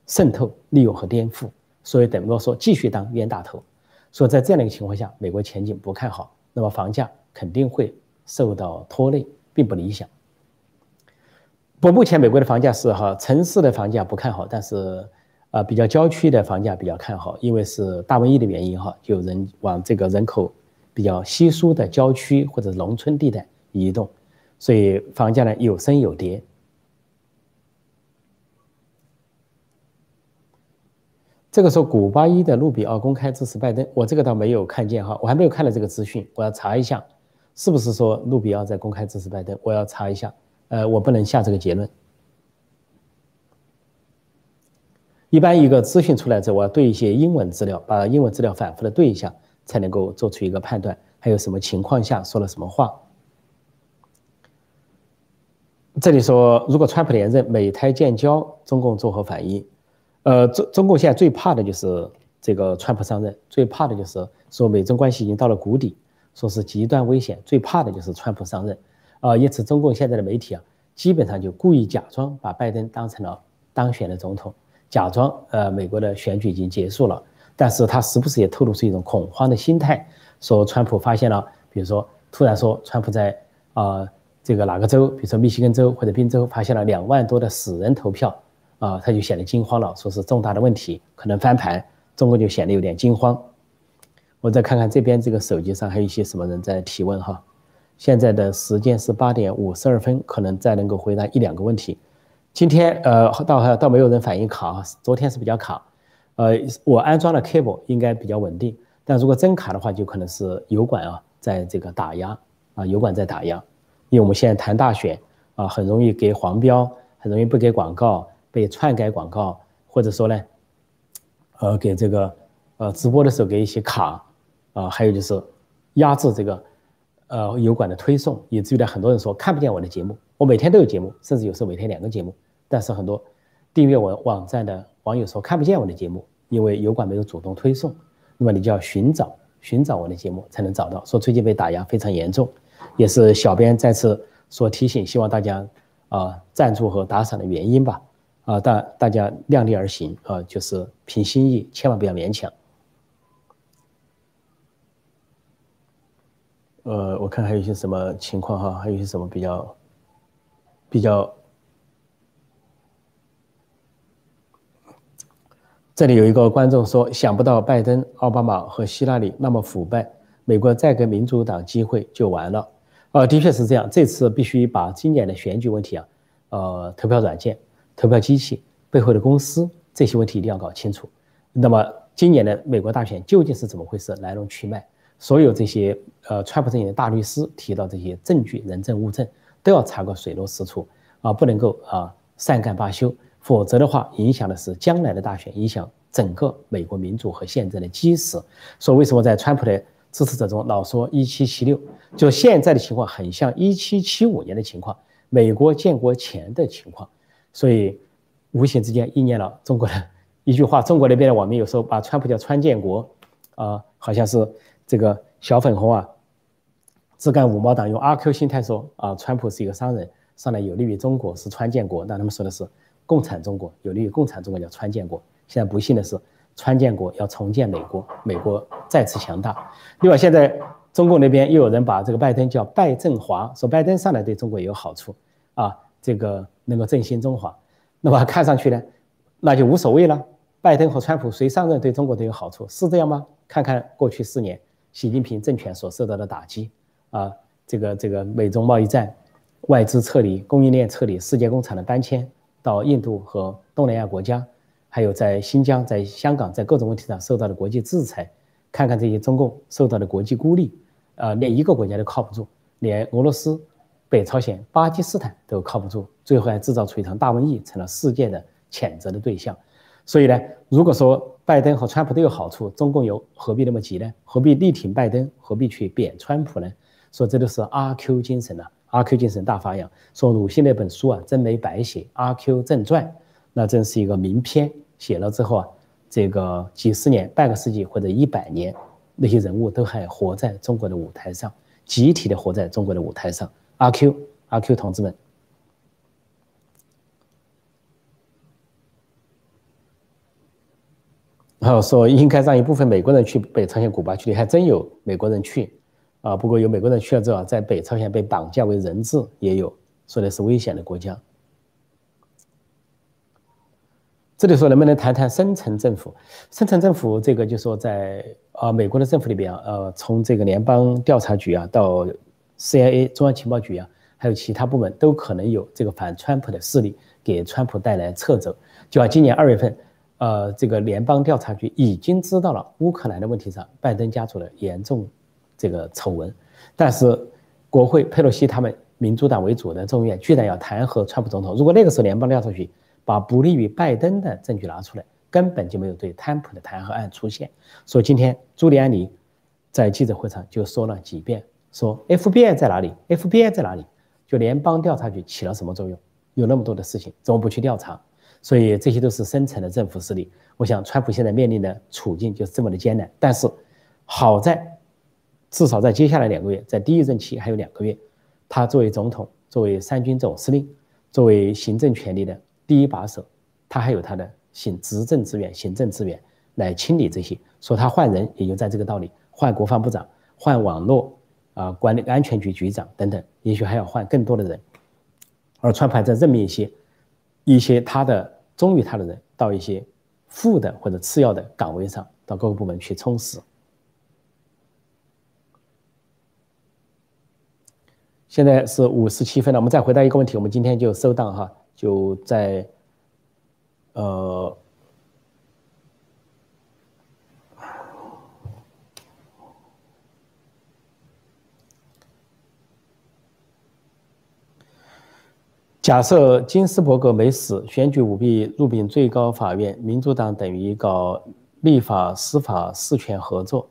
渗透、利用和颠覆，所以等于说继续当冤大头。所以在这样的一个情况下，美国前景不看好，那么房价肯定会受到拖累，并不理想。不，目前美国的房价是哈，城市的房价不看好，但是。啊，比较郊区的房价比较看好，因为是大瘟疫的原因哈，有人往这个人口比较稀疏的郊区或者农村地带移动，所以房价呢有升有跌。这个时候，古巴一的路比奥公开支持拜登，我这个倒没有看见哈，我还没有看到这个资讯，我要查一下，是不是说路比奥在公开支持拜登？我要查一下，呃，我不能下这个结论。一般一个资讯出来之后，我要对一些英文资料，把英文资料反复的对一下，才能够做出一个判断。还有什么情况下说了什么话？这里说，如果川普连任，美台建交，中共作何反应？呃，中中共现在最怕的就是这个川普上任，最怕的就是说美中关系已经到了谷底，说是极端危险，最怕的就是川普上任。啊，因此中共现在的媒体啊，基本上就故意假装把拜登当成了当选的总统。假装呃，美国的选举已经结束了，但是他时不时也透露出一种恐慌的心态，说川普发现了，比如说突然说川普在啊这个哪个州，比如说密西根州或者宾州发现了两万多的死人投票，啊他就显得惊慌了，说是重大的问题可能翻盘，中国就显得有点惊慌。我再看看这边这个手机上还有一些什么人在提问哈，现在的时间是八点五十二分，可能再能够回答一两个问题。今天呃，倒还倒没有人反映卡，昨天是比较卡，呃，我安装了 cable 应该比较稳定，但如果真卡的话，就可能是油管啊在这个打压啊，油管在打压，因为我们现在谈大选啊，很容易给黄标，很容易不给广告，被篡改广告，或者说呢，呃，给这个呃直播的时候给一些卡啊，还有就是压制这个呃油管的推送，以至于呢很多人说看不见我的节目。我每天都有节目，甚至有时候每天两个节目，但是很多订阅我网站的网友说看不见我的节目，因为油管没有主动推送。那么你就要寻找寻找我的节目才能找到。说最近被打压非常严重，也是小编再次说提醒，希望大家啊赞助和打赏的原因吧。啊，大大家量力而行啊，就是凭心意，千万不要勉强。呃，我看还有一些什么情况哈，还有一些什么比较。比较，这里有一个观众说，想不到拜登、奥巴马和希拉里那么腐败，美国再给民主党机会就完了。呃，的确是这样，这次必须把今年的选举问题啊，呃，投票软件、投票机器背后的公司这些问题一定要搞清楚。那么，今年的美国大选究竟是怎么回事？来龙去脉，所有这些呃，川普阵营的大律师提到这些证据、人证物证。都要查个水落石出啊，不能够啊善干罢休，否则的话，影响的是将来的大选，影响整个美国民主和宪政的基石。所以，为什么在川普的支持者中老说一七七六？就现在的情况很像一七七五年的情况，美国建国前的情况。所以，无形之间应验了中国的一句话：中国那边的网民有时候把川普叫川建国啊，好像是这个小粉红啊。自干五毛党用阿 Q 心态说啊，川普是一个商人，上来有利于中国是川建国，但他们说的是共产中国有利于共产中国叫川建国。现在不幸的是，川建国要重建美国，美国再次强大。另外，现在中共那边又有人把这个拜登叫拜振华，说拜登上来对中国也有好处啊，这个能够振兴中华。那么看上去呢，那就无所谓了。拜登和川普谁上任对中国都有好处，是这样吗？看看过去四年习近平政权所受到的打击啊，这个这个美中贸易战、外资撤离、供应链撤离、世界工厂的搬迁到印度和东南亚国家，还有在新疆、在香港，在各种问题上受到的国际制裁。看看这些中共受到的国际孤立。啊，连一个国家都靠不住，连俄罗斯、北朝鲜、巴基斯坦都靠不住，最后还制造出一场大瘟疫，成了世界的谴责的对象。所以呢，如果说拜登和川普都有好处，中共又何必那么急呢？何必力挺拜登？何必去贬川普呢？说这都是阿 Q 精神啊，阿 Q 精神大发扬。说鲁迅那本书啊，真没白写，《阿 Q 正传》那真是一个名篇，写了之后啊，这个几十年、半个世纪或者一百年。那些人物都还活在中国的舞台上，集体的活在中国的舞台上。阿 Q，阿 Q 同志们，然后说应该让一部分美国人去北朝鲜、古巴去，还真有美国人去啊。不过有美国人去了之后，在北朝鲜被绑架为人质，也有说的是危险的国家。这里说能不能谈谈深层政府？深层政府这个就说在啊美国的政府里边啊，呃从这个联邦调查局啊到 CIA 中央情报局啊，还有其他部门都可能有这个反川普的势力给川普带来掣肘。就像今年二月份，呃这个联邦调查局已经知道了乌克兰的问题上拜登家族的严重这个丑闻，但是国会佩洛西他们民主党为主的众议院居然要弹劾川普总统。如果那个时候联邦调查局，把不利于拜登的证据拿出来，根本就没有对川普的弹劾案出现。所以今天朱利安尼在记者会上就说了几遍，说 FBI 在哪里？FBI 在哪里？就联邦调查局起了什么作用？有那么多的事情，怎么不去调查？所以这些都是深层的政府势力。我想川普现在面临的处境就是这么的艰难。但是好在，至少在接下来两个月，在第一任期还有两个月，他作为总统，作为三军总司令，作为行政权力的。第一把手，他还有他的行执政资源、行政资源来清理这些。说他换人也就在这个道理，换国防部长、换网络啊管理安全局局长等等，也许还要换更多的人。而川普在任命一些一些他的忠于他的人到一些副的或者次要的岗位上，到各个部门去充实。现在是五十七分了，我们再回答一个问题，我们今天就收档哈。就在，呃，假设金斯伯格没死，选举舞弊入禀最高法院，民主党等于搞立法司法事权合作，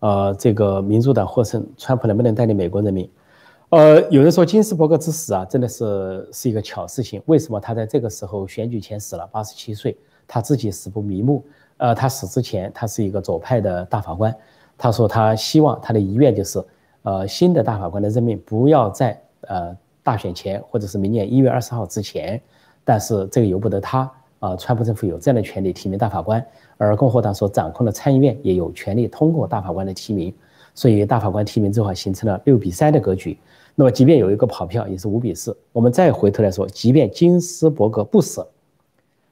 呃，这个民主党获胜，川普能不能带领美国人民？呃，有人说金斯伯格之死啊，真的是是一个巧事情。为什么他在这个时候选举前死了？八十七岁，他自己死不瞑目。呃，他死之前，他是一个左派的大法官。他说他希望他的遗愿就是，呃，新的大法官的任命不要再呃大选前或者是明年一月二十号之前。但是这个由不得他啊，川普政府有这样的权利提名大法官，而共和党所掌控的参议院也有权利通过大法官的提名。所以大法官提名之后形成了六比三的格局。那么，即便有一个跑票，也是五比四。我们再回头来说，即便金斯伯格不死，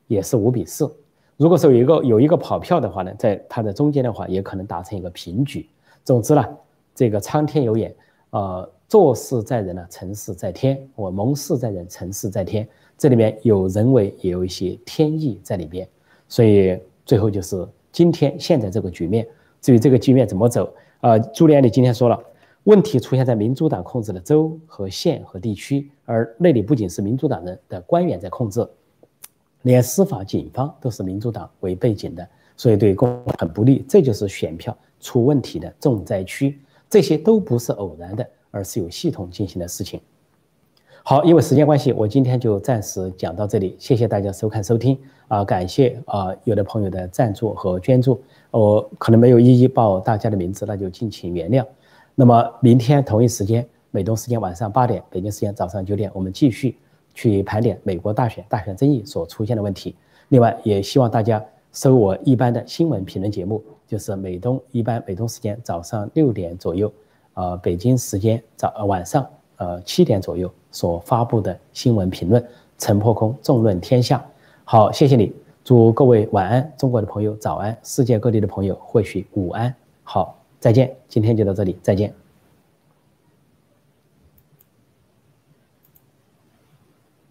也是五比四。如果说有一个有一个跑票的话呢，在它的中间的话，也可能达成一个平局。总之呢，这个苍天有眼，呃，做事在人呢，成事在天。我谋事在人，成事在天。这里面有人为，也有一些天意在里边。所以最后就是今天现在这个局面。至于这个局面怎么走，呃，朱利安，你今天说了。问题出现在民主党控制的州和县和地区，而那里不仅是民主党人的官员在控制，连司法、警方都是民主党为背景的，所以对共很不利。这就是选票出问题的重灾区。这些都不是偶然的，而是有系统进行的事情。好，因为时间关系，我今天就暂时讲到这里。谢谢大家收看收听啊，感谢啊有的朋友的赞助和捐助，我可能没有一一报大家的名字，那就敬请原谅。那么明天同一时间，美东时间晚上八点，北京时间早上九点，我们继续去盘点美国大选、大选争议所出现的问题。另外，也希望大家收我一般的新闻评论节目，就是美东一般美东时间早上六点左右，呃北京时间早晚上呃七点左右所发布的新闻评论。陈破空，众论天下。好，谢谢你，祝各位晚安，中国的朋友早安，世界各地的朋友或许午安。好，再见，今天就到这里，再见。